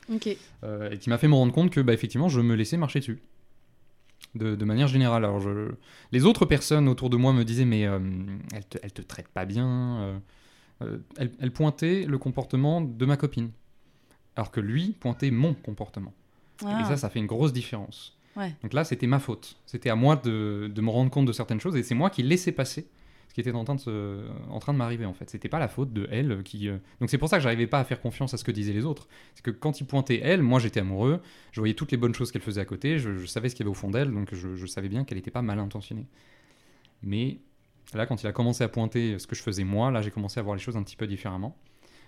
Euh, et qui m'a fait me rendre compte que bah, effectivement, je me laissais marcher dessus. De, de manière générale. Alors, je... Les autres personnes autour de moi me disaient, mais euh, elle, te, elle te traite pas bien. elle, elle pointait le comportement de ma copine. Alors que lui pointait mon comportement. Et Ah. ça, ça fait une grosse différence. Ouais. Donc là, c'était ma faute. C'était à moi de, de me rendre compte de certaines choses et c'est moi qui laissais passer qui était en train de, se- en train de m'arriver en fait. C'était pas la faute de elle qui. euh, Donc c'est pour ça que j'arrivais pas à faire confiance à ce que disaient les autres. C'est que quand il pointait elle, moi j'étais amoureux, je voyais toutes les bonnes choses qu'elle faisait à côté, je, je savais ce qu'il y avait au fond d'elle, donc je, je savais bien qu'elle n'était pas mal intentionnée. Mais là, quand il a commencé à pointer ce que je faisais moi, là j'ai commencé à voir les choses un petit peu différemment.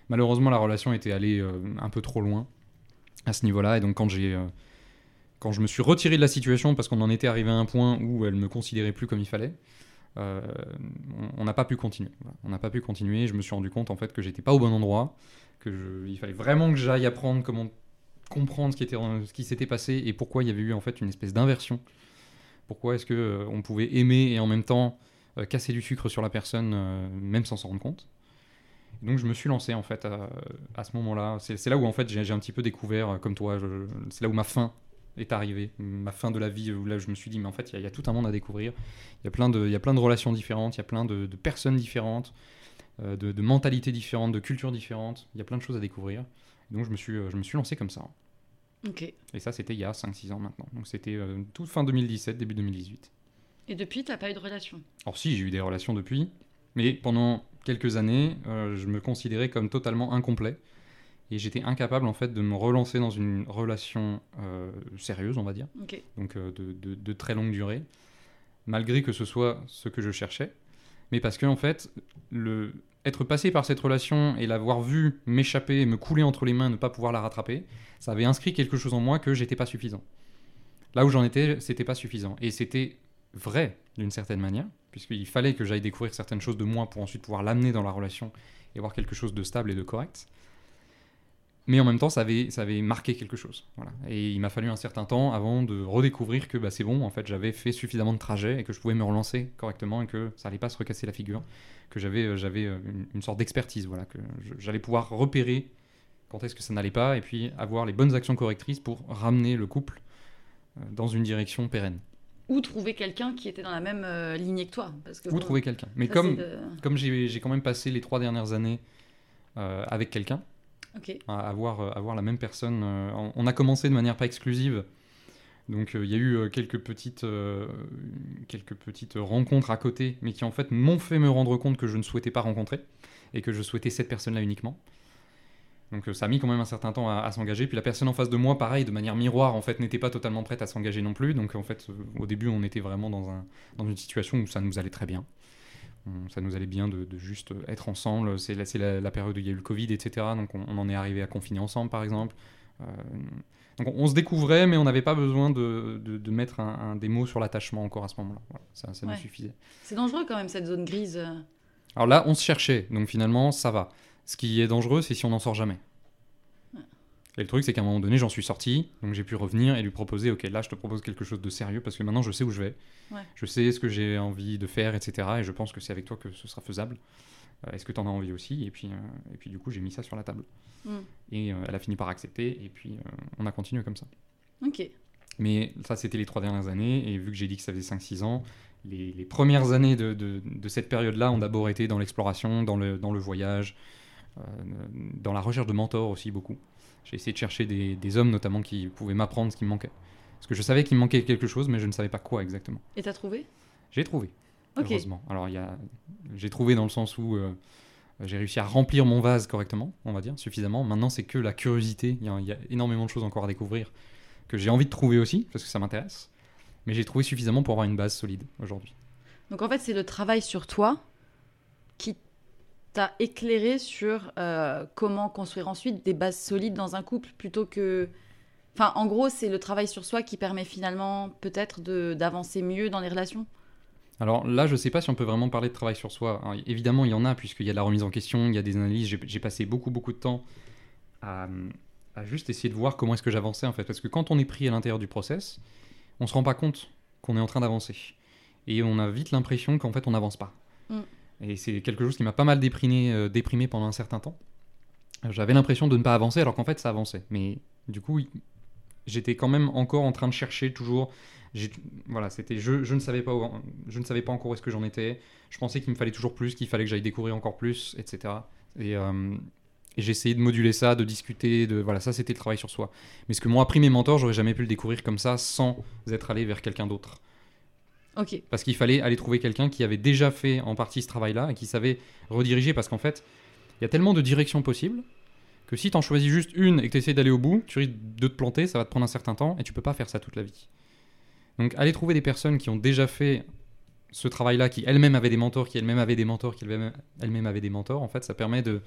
Malheureusement, la relation était allée euh, un peu trop loin à ce niveau-là, et donc quand j'ai. euh, quand je me suis retiré de la situation parce qu'on en était arrivé à un point où elle me considérait plus comme il fallait, euh, on- n'a pas pu continuer. On n'a pas pu continuer. Je me suis rendu compte en fait que j'étais pas au bon endroit, que il fallait vraiment que j'aille apprendre comment comprendre ce qui était, ce qui s'était passé et pourquoi il y avait eu en fait une espèce d'inversion. Pourquoi est-ce que euh, on pouvait aimer et en même temps euh, casser du sucre sur la personne même sans s'en rendre compte. Donc je me suis lancé en fait à, ce moment-là. C'est là où en fait j'ai un petit peu découvert, comme toi, c'est là où ma fin est arrivée, ma fin de la vie, où là je me suis dit mais en fait il y, y a tout un monde à découvrir. Il y a plein de, relations différentes, il y a plein de, de personnes différentes, euh, de, de mentalités différentes, de cultures différentes. Il y a plein de choses à découvrir. Donc je me suis, euh, je me suis lancé comme ça. Ok. Et ça c'était il y a 5-6 ans maintenant. Donc c'était euh, toute fin 2017, début 2018. Et depuis, t'as pas eu de relation? Alors si, j'ai eu des relations depuis, mais pendant quelques années, euh, je me considérais comme totalement incomplet. Et j'étais incapable en fait de me relancer dans une relation euh, sérieuse, on va dire, donc euh, de, de- de très longue durée, malgré que ce soit ce que je cherchais. Mais parce que en fait, le, être passé par cette relation et l'avoir vu m'échapper, me couler entre les mains, ne pas pouvoir la rattraper, ça avait inscrit quelque chose en moi que j'étais pas suffisant. Là où j'en étais, c'était pas suffisant. Et c'était vrai d'une certaine manière, puisqu'il fallait que j'aille découvrir certaines choses de moi pour ensuite pouvoir l'amener dans la relation et avoir quelque chose de stable et de correct. Mais en même temps, ça avait, ça avait marqué quelque chose. Voilà. Et il m'a fallu un certain temps avant de redécouvrir que bah, c'est bon, en fait, j'avais fait suffisamment de trajets et que je pouvais me relancer correctement et que ça allait pas se recasser la figure, que j'avais, euh, j'avais euh, une, une sorte d'expertise, voilà, que j'allais pouvoir repérer quand est-ce que ça n'allait pas et puis avoir les bonnes actions correctrices pour ramener le couple euh, dans une direction pérenne. Ou trouver quelqu'un qui était dans la même euh, lignée que toi. Parce que Ou bon, trouver quelqu'un. Mais comme, de- comme j'ai j'ai quand même passé les trois dernières années euh, avec quelqu'un, À avoir, euh, avoir la même personne. euh, on- a commencé de manière pas exclusive. Donc euh, il y a eu euh, quelques, petites, euh, quelques petites rencontres à côté, mais qui en fait m'ont fait me rendre compte que je ne souhaitais pas rencontrer et que je souhaitais cette personne-là uniquement. Donc euh, ça a mis quand même un certain temps à, à s'engager. Puis la personne en face de moi, pareil, de manière miroir, en fait, n'était pas totalement prête à s'engager non plus. Donc en fait, euh, au début, on était vraiment dans, un, dans une situation où ça nous allait très bien. Ça nous allait bien de, de juste être ensemble. C'est la, c'est la, la période où il y a eu le Covid, etc. Donc on, on en est arrivé à confiner ensemble, par exemple. Euh, donc on, on se découvrait, mais on n'avait pas besoin de, de- de mettre un, un- des mots sur l'attachement encore à ce moment-là. Voilà, ça ça Ouais. nous suffisait. C'est dangereux quand même cette zone grise. Alors là, on se cherchait, donc finalement, ça va. Ce qui est dangereux, c'est si on n'en sort jamais. Et le truc, c'est qu'à un moment donné, j'en suis sorti, donc j'ai pu revenir et lui proposer, ok, là, je te propose quelque chose de sérieux, parce que maintenant, je sais où je vais, Ouais. je sais ce que j'ai envie de faire, etc. Et je pense que c'est avec toi que ce sera faisable. Euh, Est-ce que tu en as envie aussi? Et puis, euh, et puis, du coup, j'ai mis ça sur la table. Mm. Et euh, elle a fini par accepter, et puis on a continué comme ça. Ok. Mais ça, c'était les trois dernières années, et vu que j'ai dit que ça faisait 5-6 ans, les, les premières années de, de- de cette période-là ont d'abord été dans l'exploration, dans le, dans le voyage, euh, dans la recherche de mentors aussi beaucoup. J'ai essayé de chercher des, des hommes notamment qui pouvaient m'apprendre ce qui me manquait. Parce que je savais qu'il me manquait quelque chose, mais je ne savais pas quoi exactement. Et t'as trouvé? J'ai trouvé, Ok. heureusement. Alors, y a... j'ai trouvé dans le sens où euh, j'ai réussi à remplir mon vase correctement, on va dire, suffisamment. Maintenant, c'est que la curiosité. Il y, y a énormément de choses encore à découvrir que j'ai envie de trouver aussi, parce que ça m'intéresse. Mais j'ai trouvé suffisamment pour avoir une base solide aujourd'hui. Donc en fait, c'est le travail sur toi qui t'a éclairé sur euh, comment construire ensuite des bases solides dans un couple plutôt que. Enfin, en gros, c'est le travail sur soi qui permet finalement peut-être d'avancer mieux dans les relations? Alors là, je ne sais pas si on peut vraiment parler de travail sur soi. Alors, évidemment, il y en a, puisqu'il y a de la remise en question, il y a des analyses. J'ai passé beaucoup, beaucoup de temps à, à juste essayer de voir comment est-ce que j'avançais, en fait. Parce que quand on est pris à l'intérieur du process, on se rend pas compte qu'on est en train d'avancer. Et on a vite l'impression qu'en fait, on n'avance pas. Mm. Et c'est quelque chose qui m'a pas mal déprimé, euh, déprimé pendant un certain temps. Euh, J'avais l'impression de ne pas avancer, alors qu'en fait, ça avançait. Mais du coup, j'étais quand même encore en train de chercher toujours voilà, c'était je, ne savais pas je ne savais pas encore où est-ce que j'en étais. Je pensais qu'il me fallait toujours plus, qu'il fallait que j'aille découvrir encore plus, etc. Et, euh, et essayé de moduler ça, de discuter, de voilà, ça c'était le travail sur soi. Mais ce que m'ont appris mes mentors, j'aurais jamais pu le découvrir comme ça sans être allé vers quelqu'un d'autre. Parce qu'il fallait aller trouver quelqu'un qui avait déjà fait en partie ce travail-là et qui savait rediriger. Parce qu'en fait, il y a tellement de directions possibles que si tu en choisis juste une et que tu essaies d'aller au bout, tu risques de te planter, ça va te prendre un certain temps et tu peux pas faire ça toute la vie. Donc aller trouver des personnes qui ont déjà fait ce travail-là, qui elles-mêmes avaient des mentors, qui elles-mêmes avaient des mentors, qui elles-mêmes avaient des mentors, en fait, ça permet de,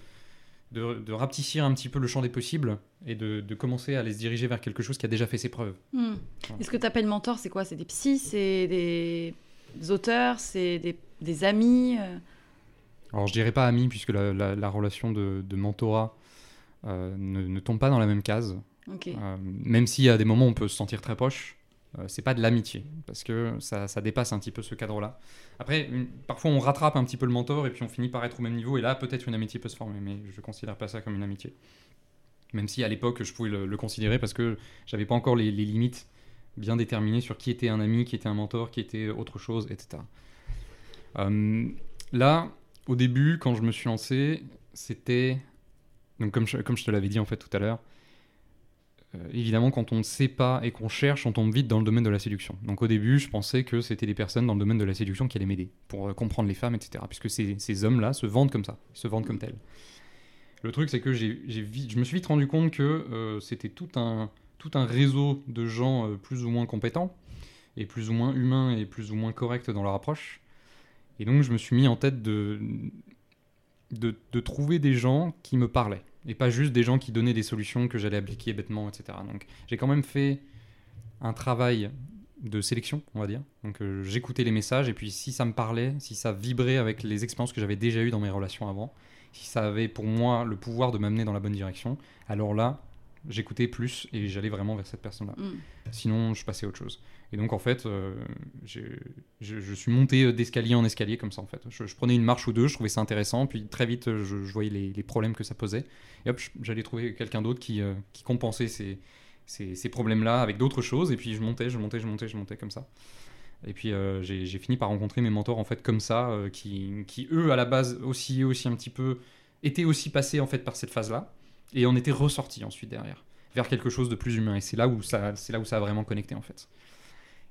de, de rapetissir un petit peu le champ des possibles et de, de commencer à aller se diriger vers quelque chose qui a déjà fait ses preuves. Hmm. Est-ce que tu appelles mentor C'est quoi? C'est des psys C'est des auteurs C'est des, des amis euh? Alors je dirais pas ami, puisque la, la- la relation de, de mentorat euh, ne, ne tombe pas dans la même case. Ok. Euh, même si à des moments on peut se sentir très proche, euh, c'est pas de l'amitié, parce que ça, ça dépasse un petit peu ce cadre-là. Après, parfois on rattrape un petit peu le mentor et puis on finit par être au même niveau, et là peut-être une amitié peut se former, mais je considère pas ça comme une amitié. Même si à l'époque je pouvais le, considérer parce que j'avais pas encore les, limites bien déterminées sur qui était un ami, qui était un mentor, qui était autre chose, etc. Euh, là, au début, quand je me suis lancé, c'était. Donc, comme je, comme je te l'avais dit en fait tout à l'heure, évidemment, quand on ne sait pas et qu'on cherche, on tombe vite dans le domaine de la séduction. Donc, au début, je pensais que c'était des personnes dans le domaine de la séduction qui allaient m'aider pour euh, comprendre les femmes, etc. Puisque ces, ces hommes-là se vendent comme ça, se vendent comme tels. Le truc, c'est que vite- je me suis vite rendu compte que euh, c'était tout un, tout un réseau de gens euh, plus ou moins compétents, et plus ou moins humains, et plus ou moins corrects dans leur approche. Et donc, je me suis mis en tête de, de trouver des gens qui me parlaient, et pas juste des gens qui donnaient des solutions que j'allais appliquer bêtement, etc. Donc, j'ai quand même fait un travail de sélection, on va dire. Donc, euh, j'écoutais les messages, et puis si ça me parlait, si ça vibrait avec les expériences que j'avais déjà eues dans mes relations avant, si ça avait pour moi le pouvoir de m'amener dans la bonne direction, alors là, j'écoutais plus et j'allais vraiment vers cette personne-là. Hmm. Sinon, je passais à autre chose. Et donc, en fait, euh, je, je suis monté d'escalier en escalier comme ça, en fait. Je, je prenais une marche ou deux, je trouvais ça intéressant, puis très vite, je, je voyais les, les problèmes que ça posait. Et hop, j'allais trouver quelqu'un d'autre qui, euh, qui compensait ces, ces, ces problèmes-là avec d'autres choses, et puis je montais, je montais, je montais, je montais comme ça. Et puis euh, j'ai fini par rencontrer mes mentors en fait comme ça, euh, qui, qui eux à la base aussi aussi un petit peu étaient aussi passés en fait par cette phase-là et en étaient ressortis ensuite derrière vers quelque chose de plus humain. Et c'est là où ça c'est là où ça a vraiment connecté en fait.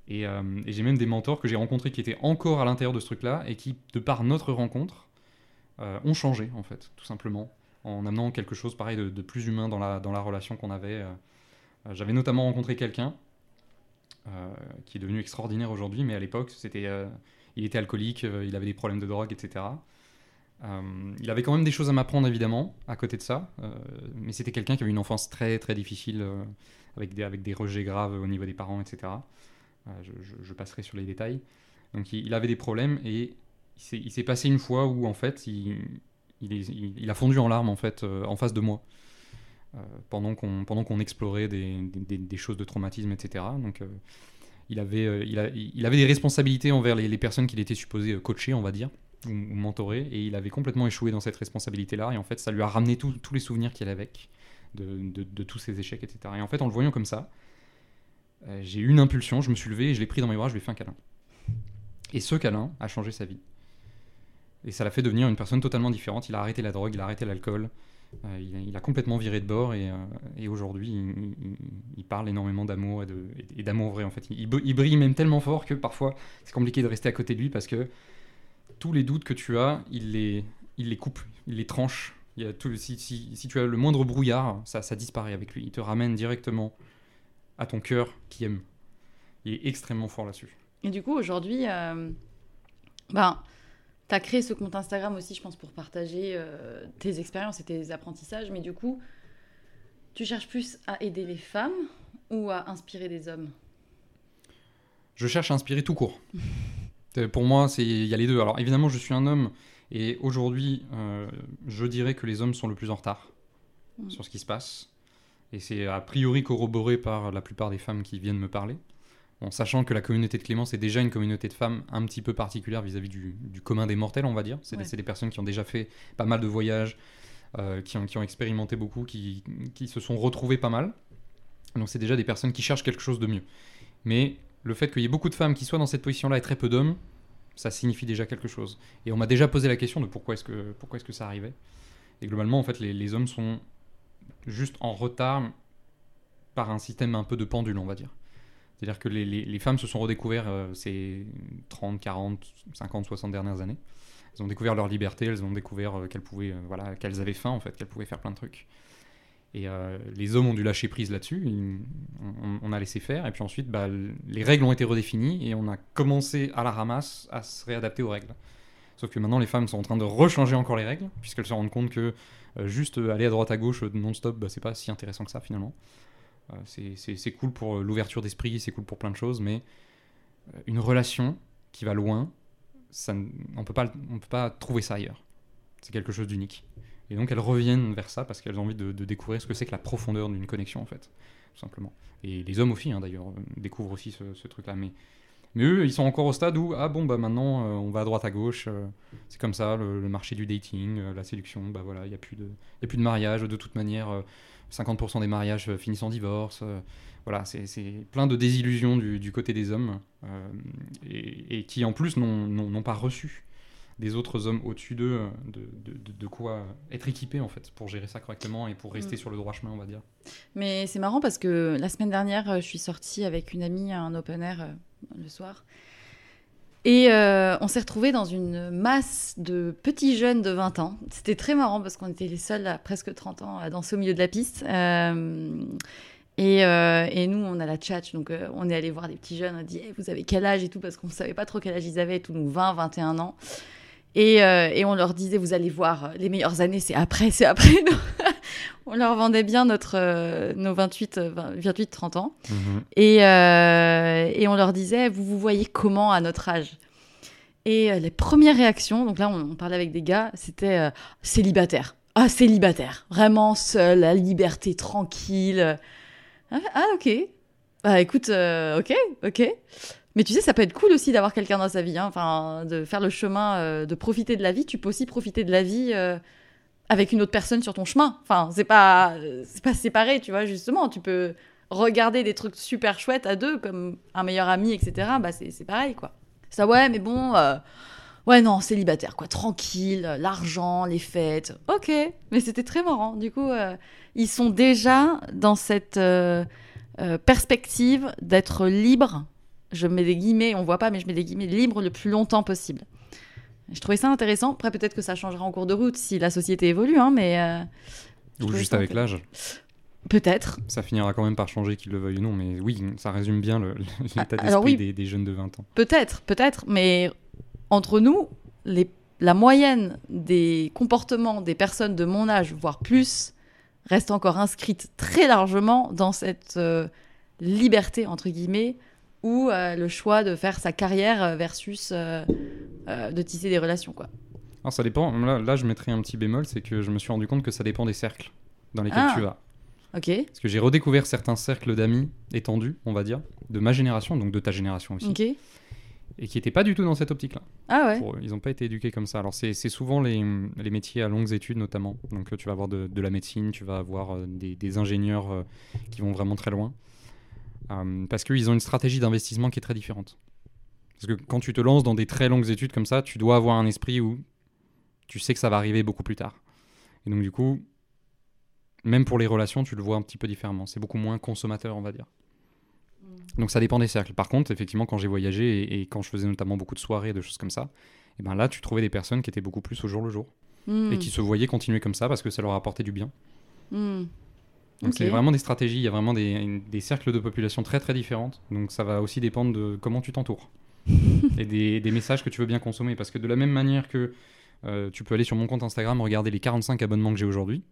Et, euh, j'ai même des mentors que j'ai rencontrés qui étaient encore à l'intérieur de ce truc-là et qui de par notre rencontre euh, ont changé en fait tout simplement en amenant quelque chose pareil de, de plus humain dans la dans la relation qu'on avait. euh. J'avais notamment rencontré quelqu'un qui est devenu extraordinaire aujourd'hui, mais à l'époque, c'était, il était alcoolique, il avait des problèmes de drogue, etc. Euh, il avait quand même des choses à m'apprendre, évidemment, à côté de ça, euh, mais c'était quelqu'un qui avait une enfance très très difficile, euh, avec, des, avec des rejets graves au niveau des parents, etc. Je, passerai sur les détails. Donc il, avait des problèmes et il s'est, passé une fois où en fait il, il, a fondu en larmes en fait en face de moi pendant qu'on explorait des, des- choses de traumatisme, etc. Donc, il, avait, il, a- il avait des responsabilités envers les, personnes qu'il était supposé coacher, on va dire, ou, ou mentorer, et il avait complètement échoué dans cette responsabilité-là, et en fait, ça lui a ramené tous les souvenirs qu'il avait avec, de, de- tous ses échecs, etc. Et en fait, en le voyant comme ça, euh, j'ai eu une impulsion, je me suis levé, je l'ai pris dans mes bras, je lui ai fait un câlin. Et ce câlin a changé sa vie. Et ça l'a fait devenir une personne totalement différente. Il a arrêté la drogue, il a arrêté l'alcool, euh, il, a, complètement viré de bord et, euh, et aujourd'hui il, parle énormément d'amour et d'amour vrai en fait. Il brille même tellement fort que parfois c'est compliqué de rester à côté de lui parce que tous les doutes que tu as, il les, il les coupe, il les tranche. Il y a tout, si, si- si tu as le moindre brouillard, ça, ça disparaît avec lui. Il te ramène directement à ton cœur qui aime. Il est extrêmement fort là-dessus. Et du coup, aujourd'hui, euh, ben, tu as créé ce compte Instagram aussi, je pense, pour partager euh, tes expériences et tes apprentissages. Mais du coup, tu cherches plus à aider les femmes ou à inspirer des hommes? Je cherche à inspirer tout court. Euh, Pour moi, il y a les deux. Alors évidemment, je suis un homme et aujourd'hui, euh, je dirais que les hommes sont le plus en retard Mm. sur ce qui se passe. Et c'est a priori corroboré par la plupart des femmes qui viennent me parler. En sachant que la communauté de Clémence est déjà une communauté de femmes un petit peu particulière vis-à-vis du, du commun des mortels, on va dire. C'est des- Ouais. c'est des personnes qui ont déjà fait pas mal de voyages, euh, qui, ont, qui ont expérimenté beaucoup, qui, qui se sont retrouvées pas mal. Donc c'est déjà des personnes qui cherchent quelque chose de mieux. Mais le fait qu'il y ait beaucoup de femmes qui soient dans cette position-là et très peu d'hommes, ça signifie déjà quelque chose. Et on m'a déjà posé la question de pourquoi est-ce que, est-ce que ça arrivait. Et globalement, en fait, les, hommes sont juste en retard par un système un peu de pendule, on va dire. C'est-à-dire que les, femmes se sont redécouvertes euh, ces 30, 40, 50, 60 dernières années. Elles ont découvert leur liberté, elles ont découvert euh, qu'elles euh, voilà, avaient faim en fait, qu'elles pouvaient faire plein de trucs. Et euh, les hommes ont dû lâcher prise là-dessus. On, a laissé faire. Et puis ensuite, bah, les règles ont été redéfinies et on a commencé à la ramasse à se réadapter aux règles. Sauf que maintenant, les femmes sont en train de rechanger encore les règles, puisqu'elles se rendent compte que euh, juste euh, aller à droite à gauche non-stop, bah, c'est pas si intéressant que ça finalement. C'est- cool pour l'ouverture d'esprit, c'est cool pour plein de choses, mais une relation qui va loin, ça, on on peut pas trouver ça ailleurs. C'est quelque chose d'unique. Et donc elles reviennent vers ça parce qu'elles ont envie de, découvrir ce que c'est que la profondeur d'une connexion en fait, tout simplement. Et les hommes aussi hein, d'ailleurs euh, découvrent aussi ce, truc-là, mais eux, ils sont encore au stade où, ah bon, bah maintenant, euh, on va à droite à gauche, euh, c'est comme ça, le, marché du dating, la séduction, bah voilà, il n'y a, plus de- y a plus de mariage, de toute manière, euh, 50% des mariages finissent en divorce, voilà, c'est plein de désillusions du, côté des hommes, et, qui en plus n'ont pas reçu des autres hommes au-dessus d'eux euh, de, de, de- quoi être équipés en fait pour gérer ça correctement et pour rester Mm. sur le droit chemin on va dire. Mais c'est marrant parce que la semaine dernière, euh, je suis sortie avec une amie à un open air euh, le soir. Et euh, on s'est retrouvés dans une masse de petits jeunes de 20 ans. C'était très marrant parce qu'on était les seuls à presque 30 ans à danser au milieu de la piste. Euh, et, euh, et nous, on a la tchatch, donc on est allé voir des petits jeunes, on a dit Eh, Vous avez quel âge et tout Parce qu'on ne savait pas trop quel âge ils avaient, tout, donc 20, 21 ans. Et, euh, et on leur disait Vous allez voir, les meilleures années, c'est après, c'est après. on leur vendait bien notre, euh, nos 28, euh, 20 28, 30 ans. Et, euh, et on leur disait, vous vous voyez comment à notre âge? Et euh, les premières réactions, donc là on, on parlait avec des gars, c'était euh, célibataire. Ah, célibataire. Vraiment seul, la liberté, tranquille. Ah, ah, ok. Bah écoute, euh, ok, ok. Mais tu sais, ça peut être cool aussi d'avoir quelqu'un dans sa vie. hein. Enfin, de faire le chemin, euh, de profiter de la vie. Tu peux aussi profiter de la vie euh, avec une autre personne sur ton chemin. Enfin, c'est pas, euh, c'est pas séparé, tu vois, justement. Tu peux regarder des trucs super chouettes à deux, comme un meilleur ami, etc. Bah, c'est pareil, quoi. Ça, ouais, mais bon. Ouais, non, célibataire, quoi. Tranquille, l'argent, les fêtes. Ok. Mais c'était très marrant. Du coup, ils sont déjà dans cette perspective d'être libre. Je mets des guillemets, on voit pas, mais je mets des guillemets libre le plus longtemps possible. Je trouvais ça intéressant. Après, peut-être que ça changera en cours de route si la société évolue, hein, mais euh, Ou juste avec l'âge. peut-être. Ça finira quand même par changer, qu'ils le veuillent ou non, mais oui, ça résume bien l'état Ah, d'esprit oui. des, des jeunes de 20 ans. Peut-être, peut-être, mais entre nous, les, la moyenne des comportements des personnes de mon âge, voire plus, reste encore inscrite très largement dans cette euh, liberté, entre guillemets, ou euh, le choix de faire sa carrière euh, versus euh, euh, de tisser des relations, quoi. Alors ça dépend, là, là je mettrais un petit bémol, c'est que je me suis rendu compte que ça dépend des cercles dans lesquels Ah. tu vas. Ok, Parce que j'ai redécouvert certains cercles d'amis étendus, on va dire, de ma génération, donc de ta génération aussi, ok. et qui n'étaient pas du tout dans cette optique-là. Ah ouais. Pour ils n'ont pas été éduqués comme ça. Alors c'est souvent les, les métiers à longues études notamment. Donc tu vas avoir de, de la médecine, tu vas avoir des, des ingénieurs qui vont vraiment très loin. Euh, parce qu'ils ont une stratégie d'investissement qui est très différente. Parce que quand tu te lances dans des très longues études comme ça, tu dois avoir un esprit où tu sais que ça va arriver beaucoup plus tard. Et donc du coup, même pour les relations, tu le vois un petit peu différemment. C'est beaucoup moins consommateur, on va dire. Donc ça dépend des cercles. Par contre, effectivement, quand j'ai voyagé et, et quand je faisais notamment beaucoup de soirées, de choses comme ça, et ben là, tu trouvais des personnes qui étaient beaucoup plus au jour le jour Hmm, et qui se voyaient continuer comme ça parce que ça leur apportait du bien. hmm. Donc Ok. c'est vraiment des stratégies, il y a vraiment des, des cercles de population très très différentes. Donc ça va aussi dépendre de comment tu t'entoures et des, des messages que tu veux bien consommer. Parce que de la même manière que euh, tu peux aller sur mon compte Instagram regarder les 45 abonnements que j'ai aujourd'hui,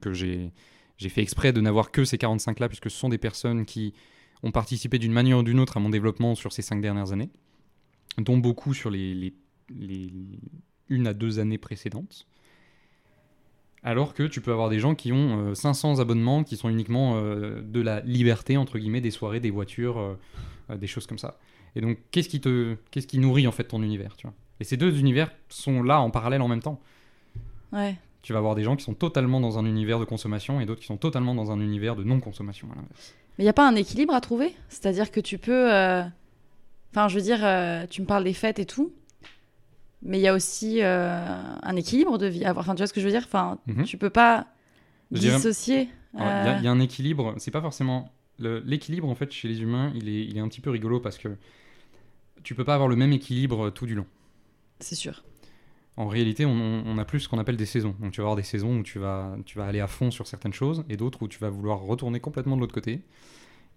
que j'ai j'ai fait exprès de n'avoir que ces 45 là puisque ce sont des personnes qui ont participé d'une manière ou d'une autre à mon développement sur ces 5 dernières années, dont beaucoup sur les, les, les une à deux années précédentes. Alors que tu peux avoir des gens qui ont euh, 500 abonnements qui sont uniquement euh, de la liberté, entre guillemets, des soirées, des voitures, euh, euh, des choses comme ça. Et donc, qu'est-ce qui, te, qu'est-ce qui nourrit en fait ton univers tu vois? Et ces deux univers sont là en parallèle en même temps. Ouais. Tu vas avoir des gens qui sont totalement dans un univers de consommation et d'autres qui sont totalement dans un univers de non-consommation. à l'inverse. Mais il n'y a pas un équilibre à trouver? C'est-à-dire que tu peux. euh, Enfin, je veux dire, euh, tu me parles des fêtes et tout, mais il y a aussi euh, un équilibre de vie. Enfin, tu vois ce que je veux dire? Enfin, Mhm. tu peux pas Je dissocier. Alors, Il y a- euh, il y, a un équilibre, c'est pas forcément l'équilibre, en fait, chez les humains, il est, il est un petit peu rigolo parce que tu peux pas avoir le même équilibre tout du long. C'est sûr. En réalité, on, on a plus ce qu'on appelle des saisons. Donc tu vas avoir des saisons où tu vas, tu vas aller à fond sur certaines choses et d'autres où tu vas vouloir retourner complètement de l'autre côté.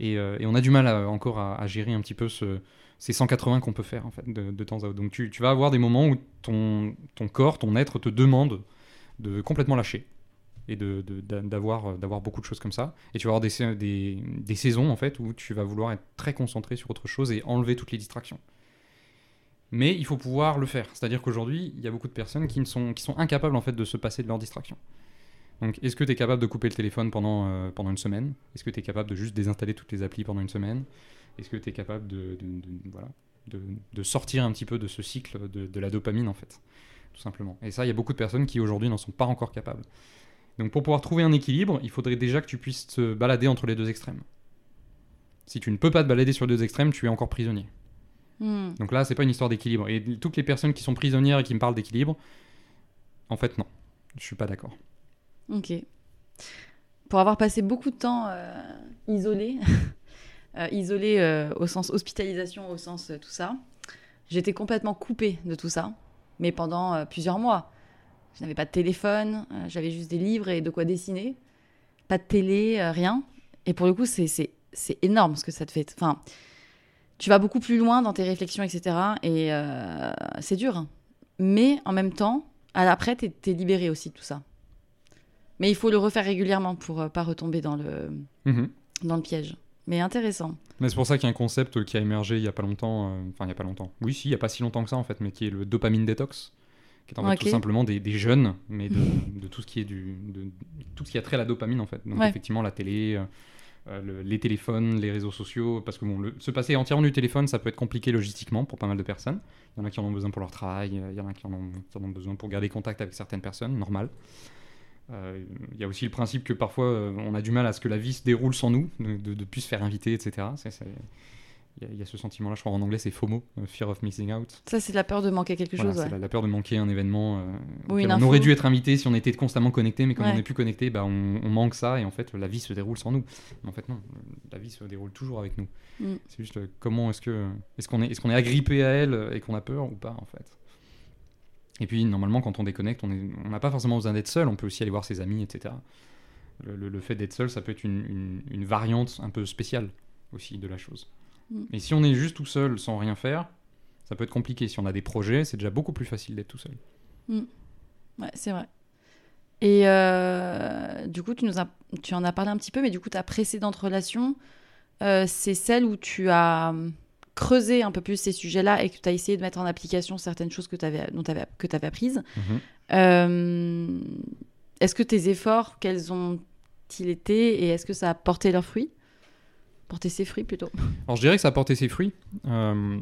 Et, euh, et on a du mal à- encore à, gérer un petit peu ce, ces 180 qu'on peut faire en fait de, temps à autre. Donc tu, vas avoir des moments où ton, corps, ton être te demande de complètement lâcher et d'a- d'avoir beaucoup de choses comme ça. Et tu vas avoir des, sa- des, des saisons en fait où tu vas vouloir être très concentré sur autre chose et enlever toutes les distractions. Mais il faut pouvoir le faire. C'est-à-dire qu'aujourd'hui, il y a beaucoup de personnes qui, sont, qui sont incapables en fait de se passer de leur distraction. Donc, est-ce que tu es capable de couper le téléphone pendant, euh, pendant une semaine? Est-ce que tu es capable de juste désinstaller toutes les applis pendant une semaine? Est-ce que tu es capable de, de- de- voilà, de, de sortir un petit peu de ce cycle de, de la dopamine, en fait Tout simplement? Et ça, il y a beaucoup de personnes qui aujourd'hui n'en sont pas encore capables. Donc, pour pouvoir trouver un équilibre, il faudrait déjà que tu puisses te balader entre les deux extrêmes. Si tu ne peux pas te balader sur les deux extrêmes, tu es encore prisonnier. Hmm. Donc là, c'est pas une histoire d'équilibre. Et toutes les personnes qui sont prisonnières et qui me parlent d'équilibre, en fait, non. Je suis pas d'accord. Ok. Pour avoir passé beaucoup de temps euh, isolé, euh, isolé euh, au sens hospitalisation, au sens tout ça, j'étais complètement coupée de tout ça, mais pendant plusieurs mois. Je n'avais pas de téléphone, j'avais juste des livres et de quoi dessiner, pas de télé, rien. Et pour le coup, c'est- énorme ce que ça te fait. Enfin, tu vas beaucoup plus loin dans tes réflexions, etc. Et c'est dur. Mais en même temps, à l'après, t'es es libéré aussi de tout ça. Mais il faut le refaire régulièrement pour euh, pas retomber dans le, Mhm. dans le piège. Mais intéressant. Mais c'est pour ça qu'il y a un concept qui a émergé il y a pas longtemps. euh, Enfin, il y a pas longtemps. Oui, si, il y a pas si longtemps que ça en fait, mais qui est le dopamine détox, qui est en fait tout simplement des, des jeunes, mais de, de tout ce qui est du, de, tout ce qui a trait à la dopamine en fait. Donc Ouais. effectivement, la télé. euh, euh, le- les téléphones, les réseaux sociaux, parce que bon, le- se passer entièrement du téléphone, ça peut être compliqué logistiquement pour pas mal de personnes. Il y en a qui en ont besoin pour leur travail, il y en a qui en ont, qui en ont besoin pour garder contact avec certaines personnes, normal. Euh, Il y a aussi le principe que parfois euh, on a du mal à ce que la vie se déroule sans nous, de, de, de plus se faire inviter, etc. Il y, a- il y a ce sentiment-là, je crois en anglais c'est FOMO, euh, Fear of Missing Out. Ça, c'est la peur de manquer quelque Voilà, chose. c'est ouais. la, la peur de manquer un événement. euh, on aurait dû être invité si on était constamment connecté, mais comme Ouais. on n'est plus connecté, bah, on, on manque ça et en fait la vie se déroule sans nous. Mais en fait non, la vie se déroule toujours avec nous. Mm. C'est juste euh, comment est-ce que est-ce qu'on est est-ce qu'on est agrippé à elle euh, et qu'on a peur ou pas en fait? Et puis normalement quand on déconnecte, on n'a pas forcément besoin d'être seul, on peut aussi aller voir ses amis, etc. Le, le- le fait d'être seul, ça peut être une, une- une variante un peu spéciale aussi de la chose. Mm. Mais si on est juste tout seul sans rien faire, ça peut être compliqué. Si on a des projets, c'est déjà beaucoup plus facile d'être tout seul. Ouais, c'est vrai. Et euh, du coup, tu, nous as, tu en as parlé un petit peu, mais du coup, ta précédente relation, euh, c'est celle où tu as creusé un peu plus ces sujets-là et que tu as essayé de mettre en application certaines choses que tu avais, dont t'avais- que tu avais apprises. Euh, est-ce que tes efforts, quels ont-ils été et est-ce que ça a porté leurs fruits? Porté ses fruits plutôt. Alors je dirais que ça a porté ses fruits. euh,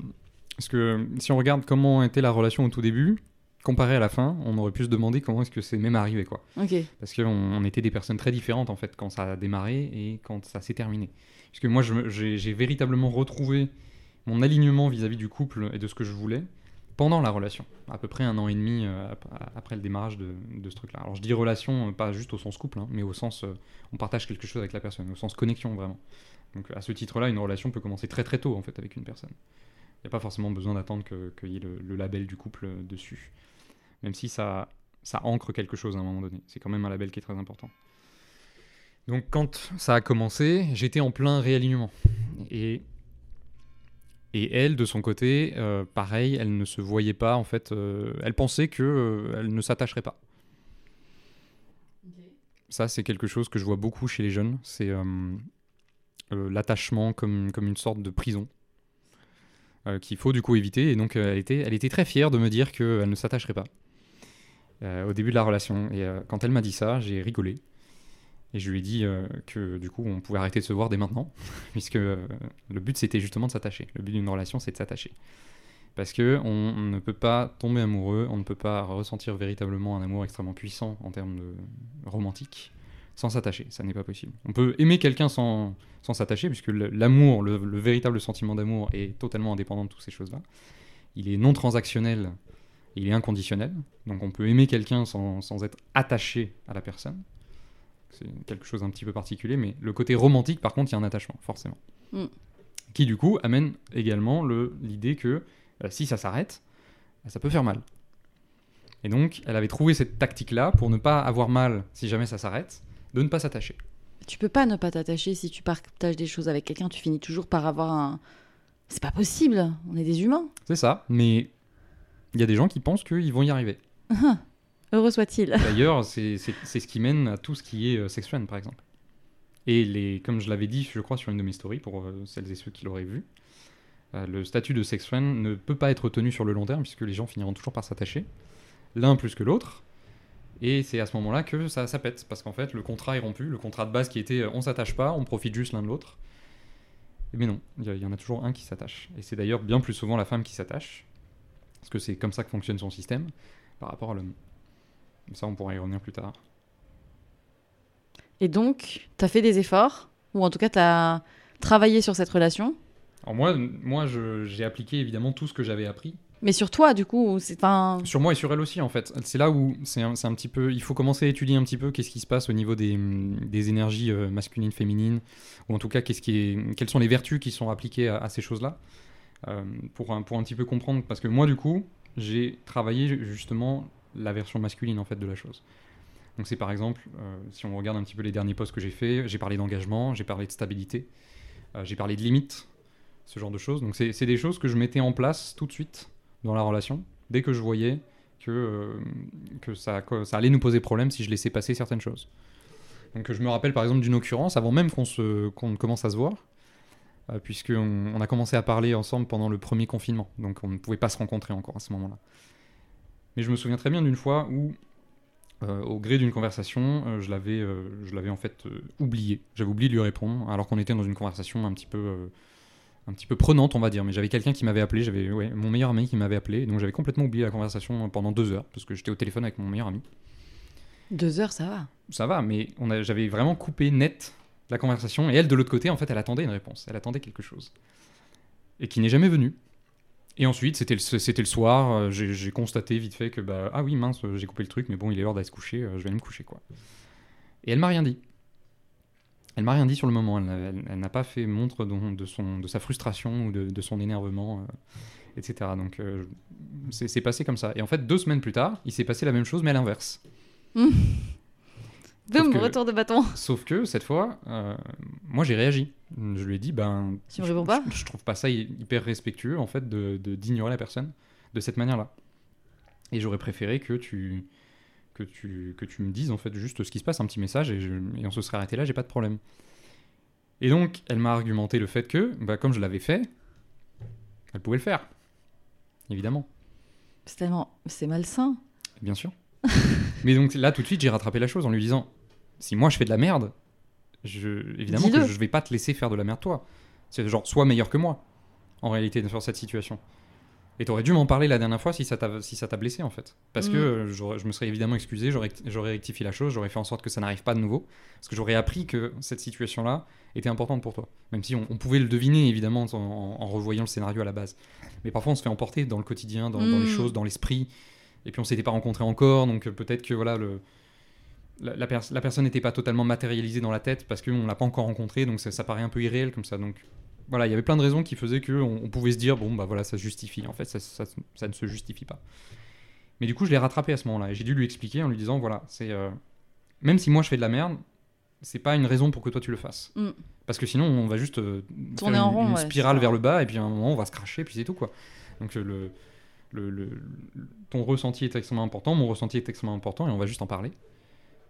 parce que si on regarde comment était la relation au tout début, comparé à la fin, on aurait pu se demander comment est-ce que c'est même arrivé. quoi. Ok. Parce qu'on on était des personnes très différentes en fait quand ça a démarré et quand ça s'est terminé. Parce que moi j'ai véritablement retrouvé mon alignement vis-à-vis du couple et de ce que je voulais pendant la relation, à peu près un an et demi euh, ap- après le démarrage de, ce truc-là. Alors je dis relation, euh, pas juste au sens couple, hein, mais au sens euh, on partage quelque chose avec la personne, au sens connexion vraiment. Donc à ce titre-là, une relation peut commencer très très tôt en fait avec une personne. Il n'y a pas forcément besoin d'attendre que- qu'il y ait le, le label du couple dessus. Même si ça, ça ancre quelque chose à un moment donné. C'est quand même un label qui est très important. Donc quand ça a commencé, j'étais en plein réalignement. Et, et elle, de son côté, euh, pareil, elle ne se voyait pas, en fait, euh, elle pensait que euh, elle ne s'attacherait pas. Ça, c'est quelque chose que je vois beaucoup chez les jeunes. C'est l'attachement comme, comme une sorte de prison qu'il faut du coup éviter. Et donc, elle, était, elle était très fière de me dire qu'elle ne s'attacherait pas au début de la relation. Et quand elle m'a dit ça, j'ai rigolé. Et je lui ai dit euh, que du coup, on pouvait arrêter de se voir dès maintenant, puisque euh, le but c'était justement de s'attacher. Le but d'une relation, c'est de s'attacher. Parce que on, on ne peut pas tomber amoureux, on ne peut pas ressentir véritablement un amour extrêmement puissant en termes de romantique sans s'attacher. Ça n'est pas possible. On peut aimer quelqu'un sans, sans s'attacher, puisque l'amour, le, le véritable sentiment d'amour est totalement indépendant de toutes ces choses-là. Il est non transactionnel, il est inconditionnel. Donc on peut aimer quelqu'un sans, sans être attaché à la personne. C'est quelque chose d'un petit peu particulier, mais le côté romantique, par contre, il y a un attachement, forcément. Mm. Qui, du coup, amène également le- l'idée que euh, si ça s'arrête, ça peut faire mal. Et donc, elle avait trouvé cette tactique-là pour ne pas avoir mal si jamais ça s'arrête, de ne pas s'attacher. Tu peux pas ne pas t'attacher si tu partages des choses avec quelqu'un, tu finis toujours par avoir un. C'est pas possible, on est des humains. C'est ça, mais il y a des gens qui pensent qu'ils vont y arriver. Heureux soit-il. D'ailleurs, c'est ce qui mène à tout ce qui est euh, sex friend, par exemple. Et les, comme je l'avais dit, je crois, sur une de mes stories, pour euh, celles et ceux qui l'auraient vu, euh, le statut de sex friend ne peut pas être tenu sur le long terme, puisque les gens finiront toujours par s'attacher, l'un plus que l'autre. Et c'est à ce moment-là que ça, ça pète, parce qu'en fait, le contrat est rompu, le contrat de base qui était on s'attache pas, on profite juste l'un de l'autre. Mais non, il y, y en a toujours un qui s'attache. Et c'est d'ailleurs bien plus souvent la femme qui s'attache, parce que c'est comme ça que fonctionne son système, par rapport à l'homme. Ça, on pourra y revenir plus tard. Et donc, t'as fait des efforts, ou en tout cas, t'as travaillé sur cette relation? Alors moi, moi je- j'ai appliqué évidemment tout ce que j'avais appris. Mais sur toi, du coup, c'est enfin. Sur moi et sur elle aussi, en fait. C'est là où c'est un, c'est un petit peu... Il faut commencer à étudier un petit peu qu'est-ce qui se passe au niveau des, des énergies euh, masculines, féminines, ou en tout cas, qu'est-ce qui est, quelles sont les vertus qui sont appliquées à, à ces choses-là, euh, pour, un, pour un petit peu comprendre. Parce que moi, du coup, j'ai travaillé justement la version masculine, en fait, de la chose. Donc c'est par exemple, euh, si on regarde un petit peu les derniers posts que j'ai fait, j'ai parlé d'engagement, j'ai parlé de stabilité, euh, j'ai parlé de limites, ce genre de choses. Donc c'est des choses que je mettais en place tout de suite dans la relation, dès que je voyais que, euh, que ça, ça allait nous poser problème si je laissais passer certaines choses. Donc je me rappelle par exemple d'une occurrence, avant même qu'on qu'on commence à se voir, puisqu'on on a commencé à parler ensemble pendant le premier confinement, donc on ne pouvait pas se rencontrer encore à ce moment-là. Mais je me souviens très bien d'une fois où, euh, au gré d'une conversation, euh, je l'avais euh, je l'avais en fait oublié. J'avais oublié de lui répondre, alors qu'on était dans une conversation un petit peu... un petit peu prenante, on va dire. Mais j'avais quelqu'un qui m'avait appelé, j'avais ouais, mon meilleur ami qui m'avait appelé, donc j'avais complètement oublié la conversation pendant deux heures parce que j'étais au téléphone avec mon meilleur ami. Deux heures, ça va. Ça va, mais on j'avais vraiment coupé net la conversation et elle de l'autre côté, en fait, elle attendait une réponse, elle attendait quelque chose et qui n'est jamais venu. Et ensuite, c'était le, c'était le soir, euh, j'ai constaté vite fait que bah ah oui mince, j'ai coupé le truc, mais bon, il est l'heure d'aller se coucher, euh, je vais aller me coucher quoi. Et elle m'a rien dit. Elle m'a rien dit sur le moment. Elle, n'a- elle- elle n'a pas fait montre de, de son, de sa frustration ou de, de son énervement, euh, etc. Donc euh, c'est passé comme ça. Et en fait, deux semaines plus tard, il s'est passé la même chose, mais à l'inverse. Boum, que- retour de bâton. Sauf que cette fois, euh, moi j'ai réagi. Je lui ai dit, ben. Me je- pas je, je trouve pas ça hy- hyper respectueux en fait de d'ignorer la personne de cette manière-là. Et j'aurais préféré que tu que tu que tu me dises en fait juste ce qui se passe, un petit message et, je- et on se serait arrêté là, j'ai pas de problème. Et donc elle m'a argumenté le fait que, bah, comme je l'avais fait, elle pouvait le faire, évidemment. C'est tellement. C'est malsain. Bien sûr. Mais donc là, tout de suite, j'ai rattrapé la chose en lui disant si moi je fais de la merde, je, évidemment que je vais pas te laisser faire de la merde toi. C'est genre, sois meilleur que moi, en réalité, sur cette situation. Et t'aurais dû m'en parler la dernière fois si ça t'a si blessé, en fait. Parce Mm. que euh, je me serais évidemment excusé, j'aurais rectifié la chose, j'aurais fait en sorte que ça n'arrive pas de nouveau. Parce que j'aurais appris que cette situation-là était importante pour toi. Même si on, on pouvait le deviner, évidemment, en, revoyant le scénario à la base. Mais parfois, on se fait emporter dans le quotidien, dans, dans les Mm. choses, dans l'esprit. Et puis, on s'était pas rencontrés encore, donc euh, peut-être que voilà, le, la, la pers- la personne n'était pas totalement matérialisée dans la tête parce qu'on l'a pas encore rencontré, donc ça, ça paraît un peu irréel comme ça. Donc voilà, il y avait plein de raisons qui faisaient qu'on on pouvait se dire, bon, bah voilà, ça se justifie. En fait, ça, ça- ça ne se justifie pas. Mais du coup, je l'ai rattrapé à ce moment-là. Et j'ai dû lui expliquer en lui disant, voilà, c'est. euh, même si moi je fais de la merde, c'est pas une raison pour que toi tu le fasses. Mm. Parce que sinon, on va juste euh, Tourner faire en une, rond, une ouais, spirale vers le bas, et puis à un moment, on va se cracher, puis c'est tout, quoi. Donc euh, le, le, le- ton ressenti est extrêmement important, mon ressenti est extrêmement important, et on va juste en parler.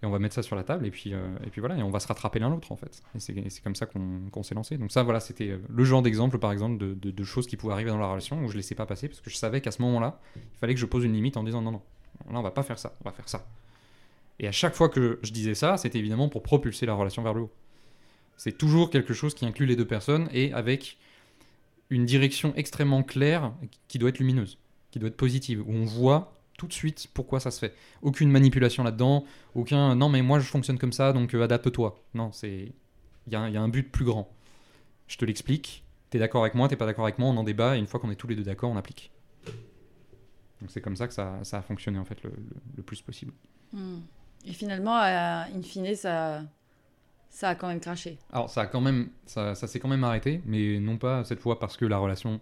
Et on va mettre ça sur la table, et puis, euh, et puis voilà, et on va se rattraper l'un l'autre, en fait. Et c'est comme ça qu'on qu'on s'est lancé. Donc ça, voilà, c'était euh, le genre d'exemple, par exemple, de, de- de choses qui pouvaient arriver dans la relation, où je laissais pas passer, parce que je savais qu'à ce moment-là, il fallait que je pose une limite en disant non, non, là, on va pas faire ça, on va faire ça. Et à chaque fois que je disais ça, c'était évidemment pour propulser la relation vers le haut. C'est toujours quelque chose qui inclut les deux personnes et avec une direction extrêmement claire qui doit être lumineuse, qui doit être positive, où on voit tout de suite pourquoi ça se fait. Aucune manipulation là-dedans, aucun non mais moi je fonctionne comme ça donc euh, adapte-toi. Non, c'est il y, a un- il y a un but plus grand. Je te l'explique, t'es d'accord avec moi, t'es pas d'accord avec moi, on en débat et une fois qu'on est tous les deux d'accord, on applique. Donc c'est comme ça que ça, ça a fonctionné en fait le, le- le plus possible. Hmm. Et finalement, in fine, ça, ça a quand même craché. Alors ça a quand même, ça, ça s'est quand même arrêté, mais non pas cette fois parce que la relation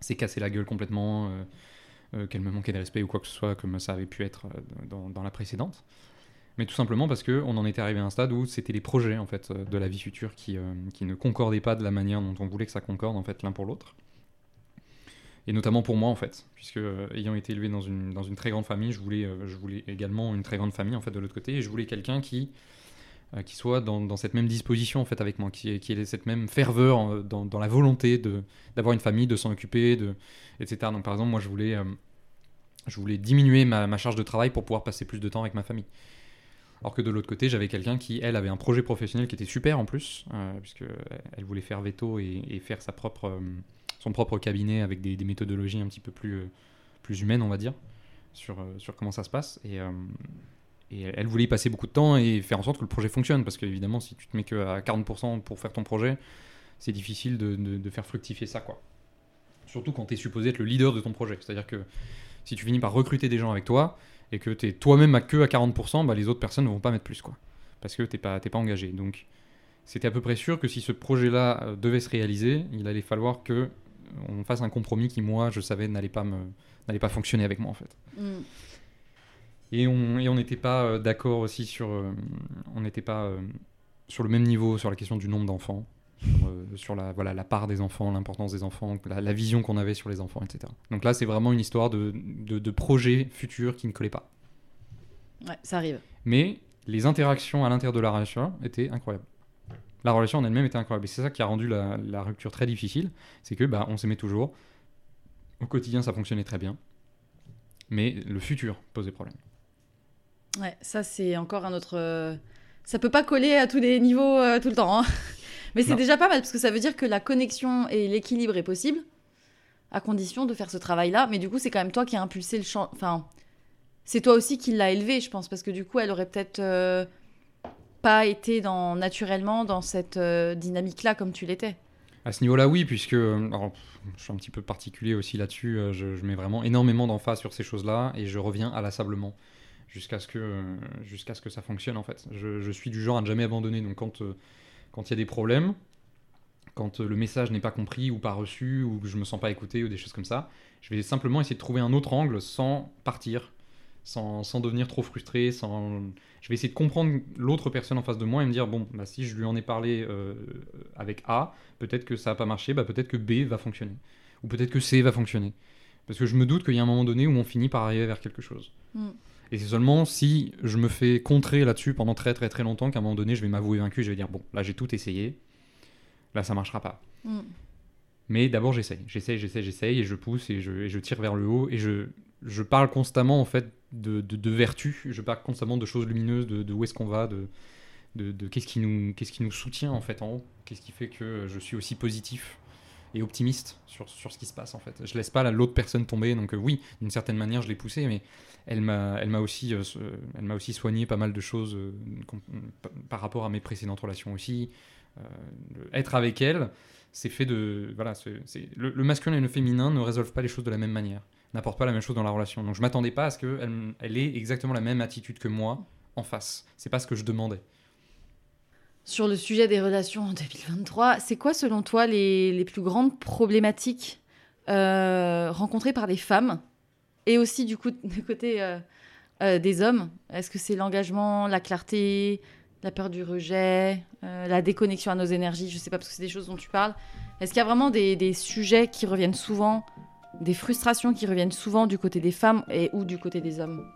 s'est cassée la gueule complètement, qu'elle me manquait de respect ou quoi que ce soit, comme ça avait pu être dans, dans la précédente mais tout simplement parce qu'on en était arrivé à un stade où c'était les projets en fait de la vie future qui, euh, qui ne concordaient pas de la manière dont on voulait que ça concorde en fait l'un pour l'autre. Et notamment pour moi en fait, puisque euh, ayant été élevé dans une, dans une très grande famille, je voulais, euh, je voulais également une très grande famille en fait de l'autre côté, et je voulais quelqu'un qui, qui soit dans, cette même disposition en fait avec moi, qui, qui ait cette même ferveur dans, dans, la volonté d'avoir une famille, de s'en occuper, etc. Donc par exemple moi je voulais, voulais diminuer ma, charge de travail pour pouvoir passer plus de temps avec ma famille. Alors que de l'autre côté, j'avais quelqu'un qui, elle, avait un projet professionnel qui était super en plus, euh, puisqu'elle voulait faire veto et, faire sa propre, euh, son propre cabinet avec des, méthodologies un petit peu plus, euh, plus humaines, on va dire, sur, sur comment ça se passe. Et, et, elle voulait y passer beaucoup de temps et faire en sorte que le projet fonctionne, parce qu'évidemment, si tu te mets que à 40% pour faire ton projet, c'est difficile de, faire fructifier ça, quoi. Surtout quand tu es supposé être le leader de ton projet. C'est-à-dire que si tu finis par recruter des gens avec toi, et que tu es toi-même à que à 40%, bah, les autres personnes ne vont pas mettre plus, quoi. Parce que tu n'es pas, pas engagé. Donc, c'était à peu près sûr que si ce projet-là euh, devait se réaliser, il allait falloir que euh, on fasse un compromis qui, moi, je savais, n'allait pas, pas fonctionner avec moi, en fait. Mm. Et on n'était pas euh, d'accord aussi sur. on n'était pas sur le même niveau sur la question du nombre d'enfants. Euh, sur la, voilà, la part des enfants, l'importance des enfants, la, vision qu'on avait sur les enfants, etc. Donc là, c'est vraiment une histoire de, de, projet futur qui ne collait pas. Ouais, ça arrive. Mais les interactions à l'intérieur de la relation étaient incroyables. La relation en elle-même était incroyable. Et c'est ça qui a rendu la, la rupture très difficile. C'est que bah, on s'aimait toujours. Au quotidien, ça fonctionnait très bien. Mais le futur posait problème. Ouais, ça c'est encore un autre. Euh, ça peut pas coller à tous les niveaux euh, tout le temps. Hein. Mais c'est déjà pas mal parce que ça veut dire que la connexion et l'équilibre est possible à condition de faire ce travail-là. Mais du coup, c'est quand même toi qui as impulsé le champ. Enfin, c'est toi aussi qui l'as élevé, je pense, parce que du coup, elle aurait peut-être euh, pas été dans, naturellement dans cette euh, dynamique-là comme tu l'étais. À ce niveau-là, oui, puisque je suis un petit peu particulier aussi là-dessus. Je, mets vraiment énormément d'emphase sur ces choses-là et je reviens inlassablement jusqu'à ce que jusqu'à ce que ça fonctionne en fait. Je, suis du genre à ne jamais abandonner. Donc quand quand il y a des problèmes, quand euh, le message n'est pas compris ou pas reçu, ou que je me sens pas écouté, ou des choses comme ça, je vais simplement essayer de trouver un autre angle sans partir, sans, sans devenir trop frustré, sans... je vais essayer de comprendre l'autre personne en face de moi et me dire, bon, bah, si je lui en ai parlé euh, avec A, peut-être que ça n'a pas marché, bah, peut-être que B va fonctionner, ou peut-être que C va fonctionner. Parce que je me doute qu'il y a un moment donné où on finit par arriver vers quelque chose. Mm. Et c'est seulement si je me fais contrer là-dessus pendant très très très longtemps qu'à un moment donné, je vais m'avouer vaincu, je vais dire bon, là j'ai tout essayé, là ça marchera pas. Mm. Mais d'abord j'essaye, j'essaye, j'essaye, j'essaye, et je pousse et je, je, tire vers le haut, et je, je parle constamment en fait de, de, vertu, je parle constamment de choses lumineuses, de, de où est-ce qu'on va, de, de, qu'est-ce qui, nous, qu'est-ce qui nous soutient en fait en haut, qu'est-ce qui fait que je suis aussi positif et optimiste sur, sur ce qui se passe en fait. Je laisse pas l'autre personne tomber, donc euh, oui, d'une certaine manière je l'ai poussé, mais elle m'a, aussi, euh, aussi soigné pas mal de choses euh, par rapport à mes précédentes relations aussi. être avec elle, c'est fait de, voilà, c'est, le, masculin et le féminin ne résolvent pas les choses de la même manière, n'apportent pas la même chose dans la relation. Donc je m'attendais pas à ce qu'elle elle ait exactement la même attitude que moi en face. C'est pas ce que je demandais. Sur le sujet des relations en 2023, c'est quoi selon toi les, les plus grandes problématiques rencontrées par des femmes et aussi du coup du côté euh, euh, des hommes? Est-ce que c'est l'engagement, la clarté, la peur du rejet, euh, la déconnexion à nos énergies? Je sais pas parce que c'est des choses dont tu parles. Est-ce qu'il y a vraiment des, des, sujets qui reviennent souvent, des frustrations qui reviennent souvent du côté des femmes et ou du côté des hommes?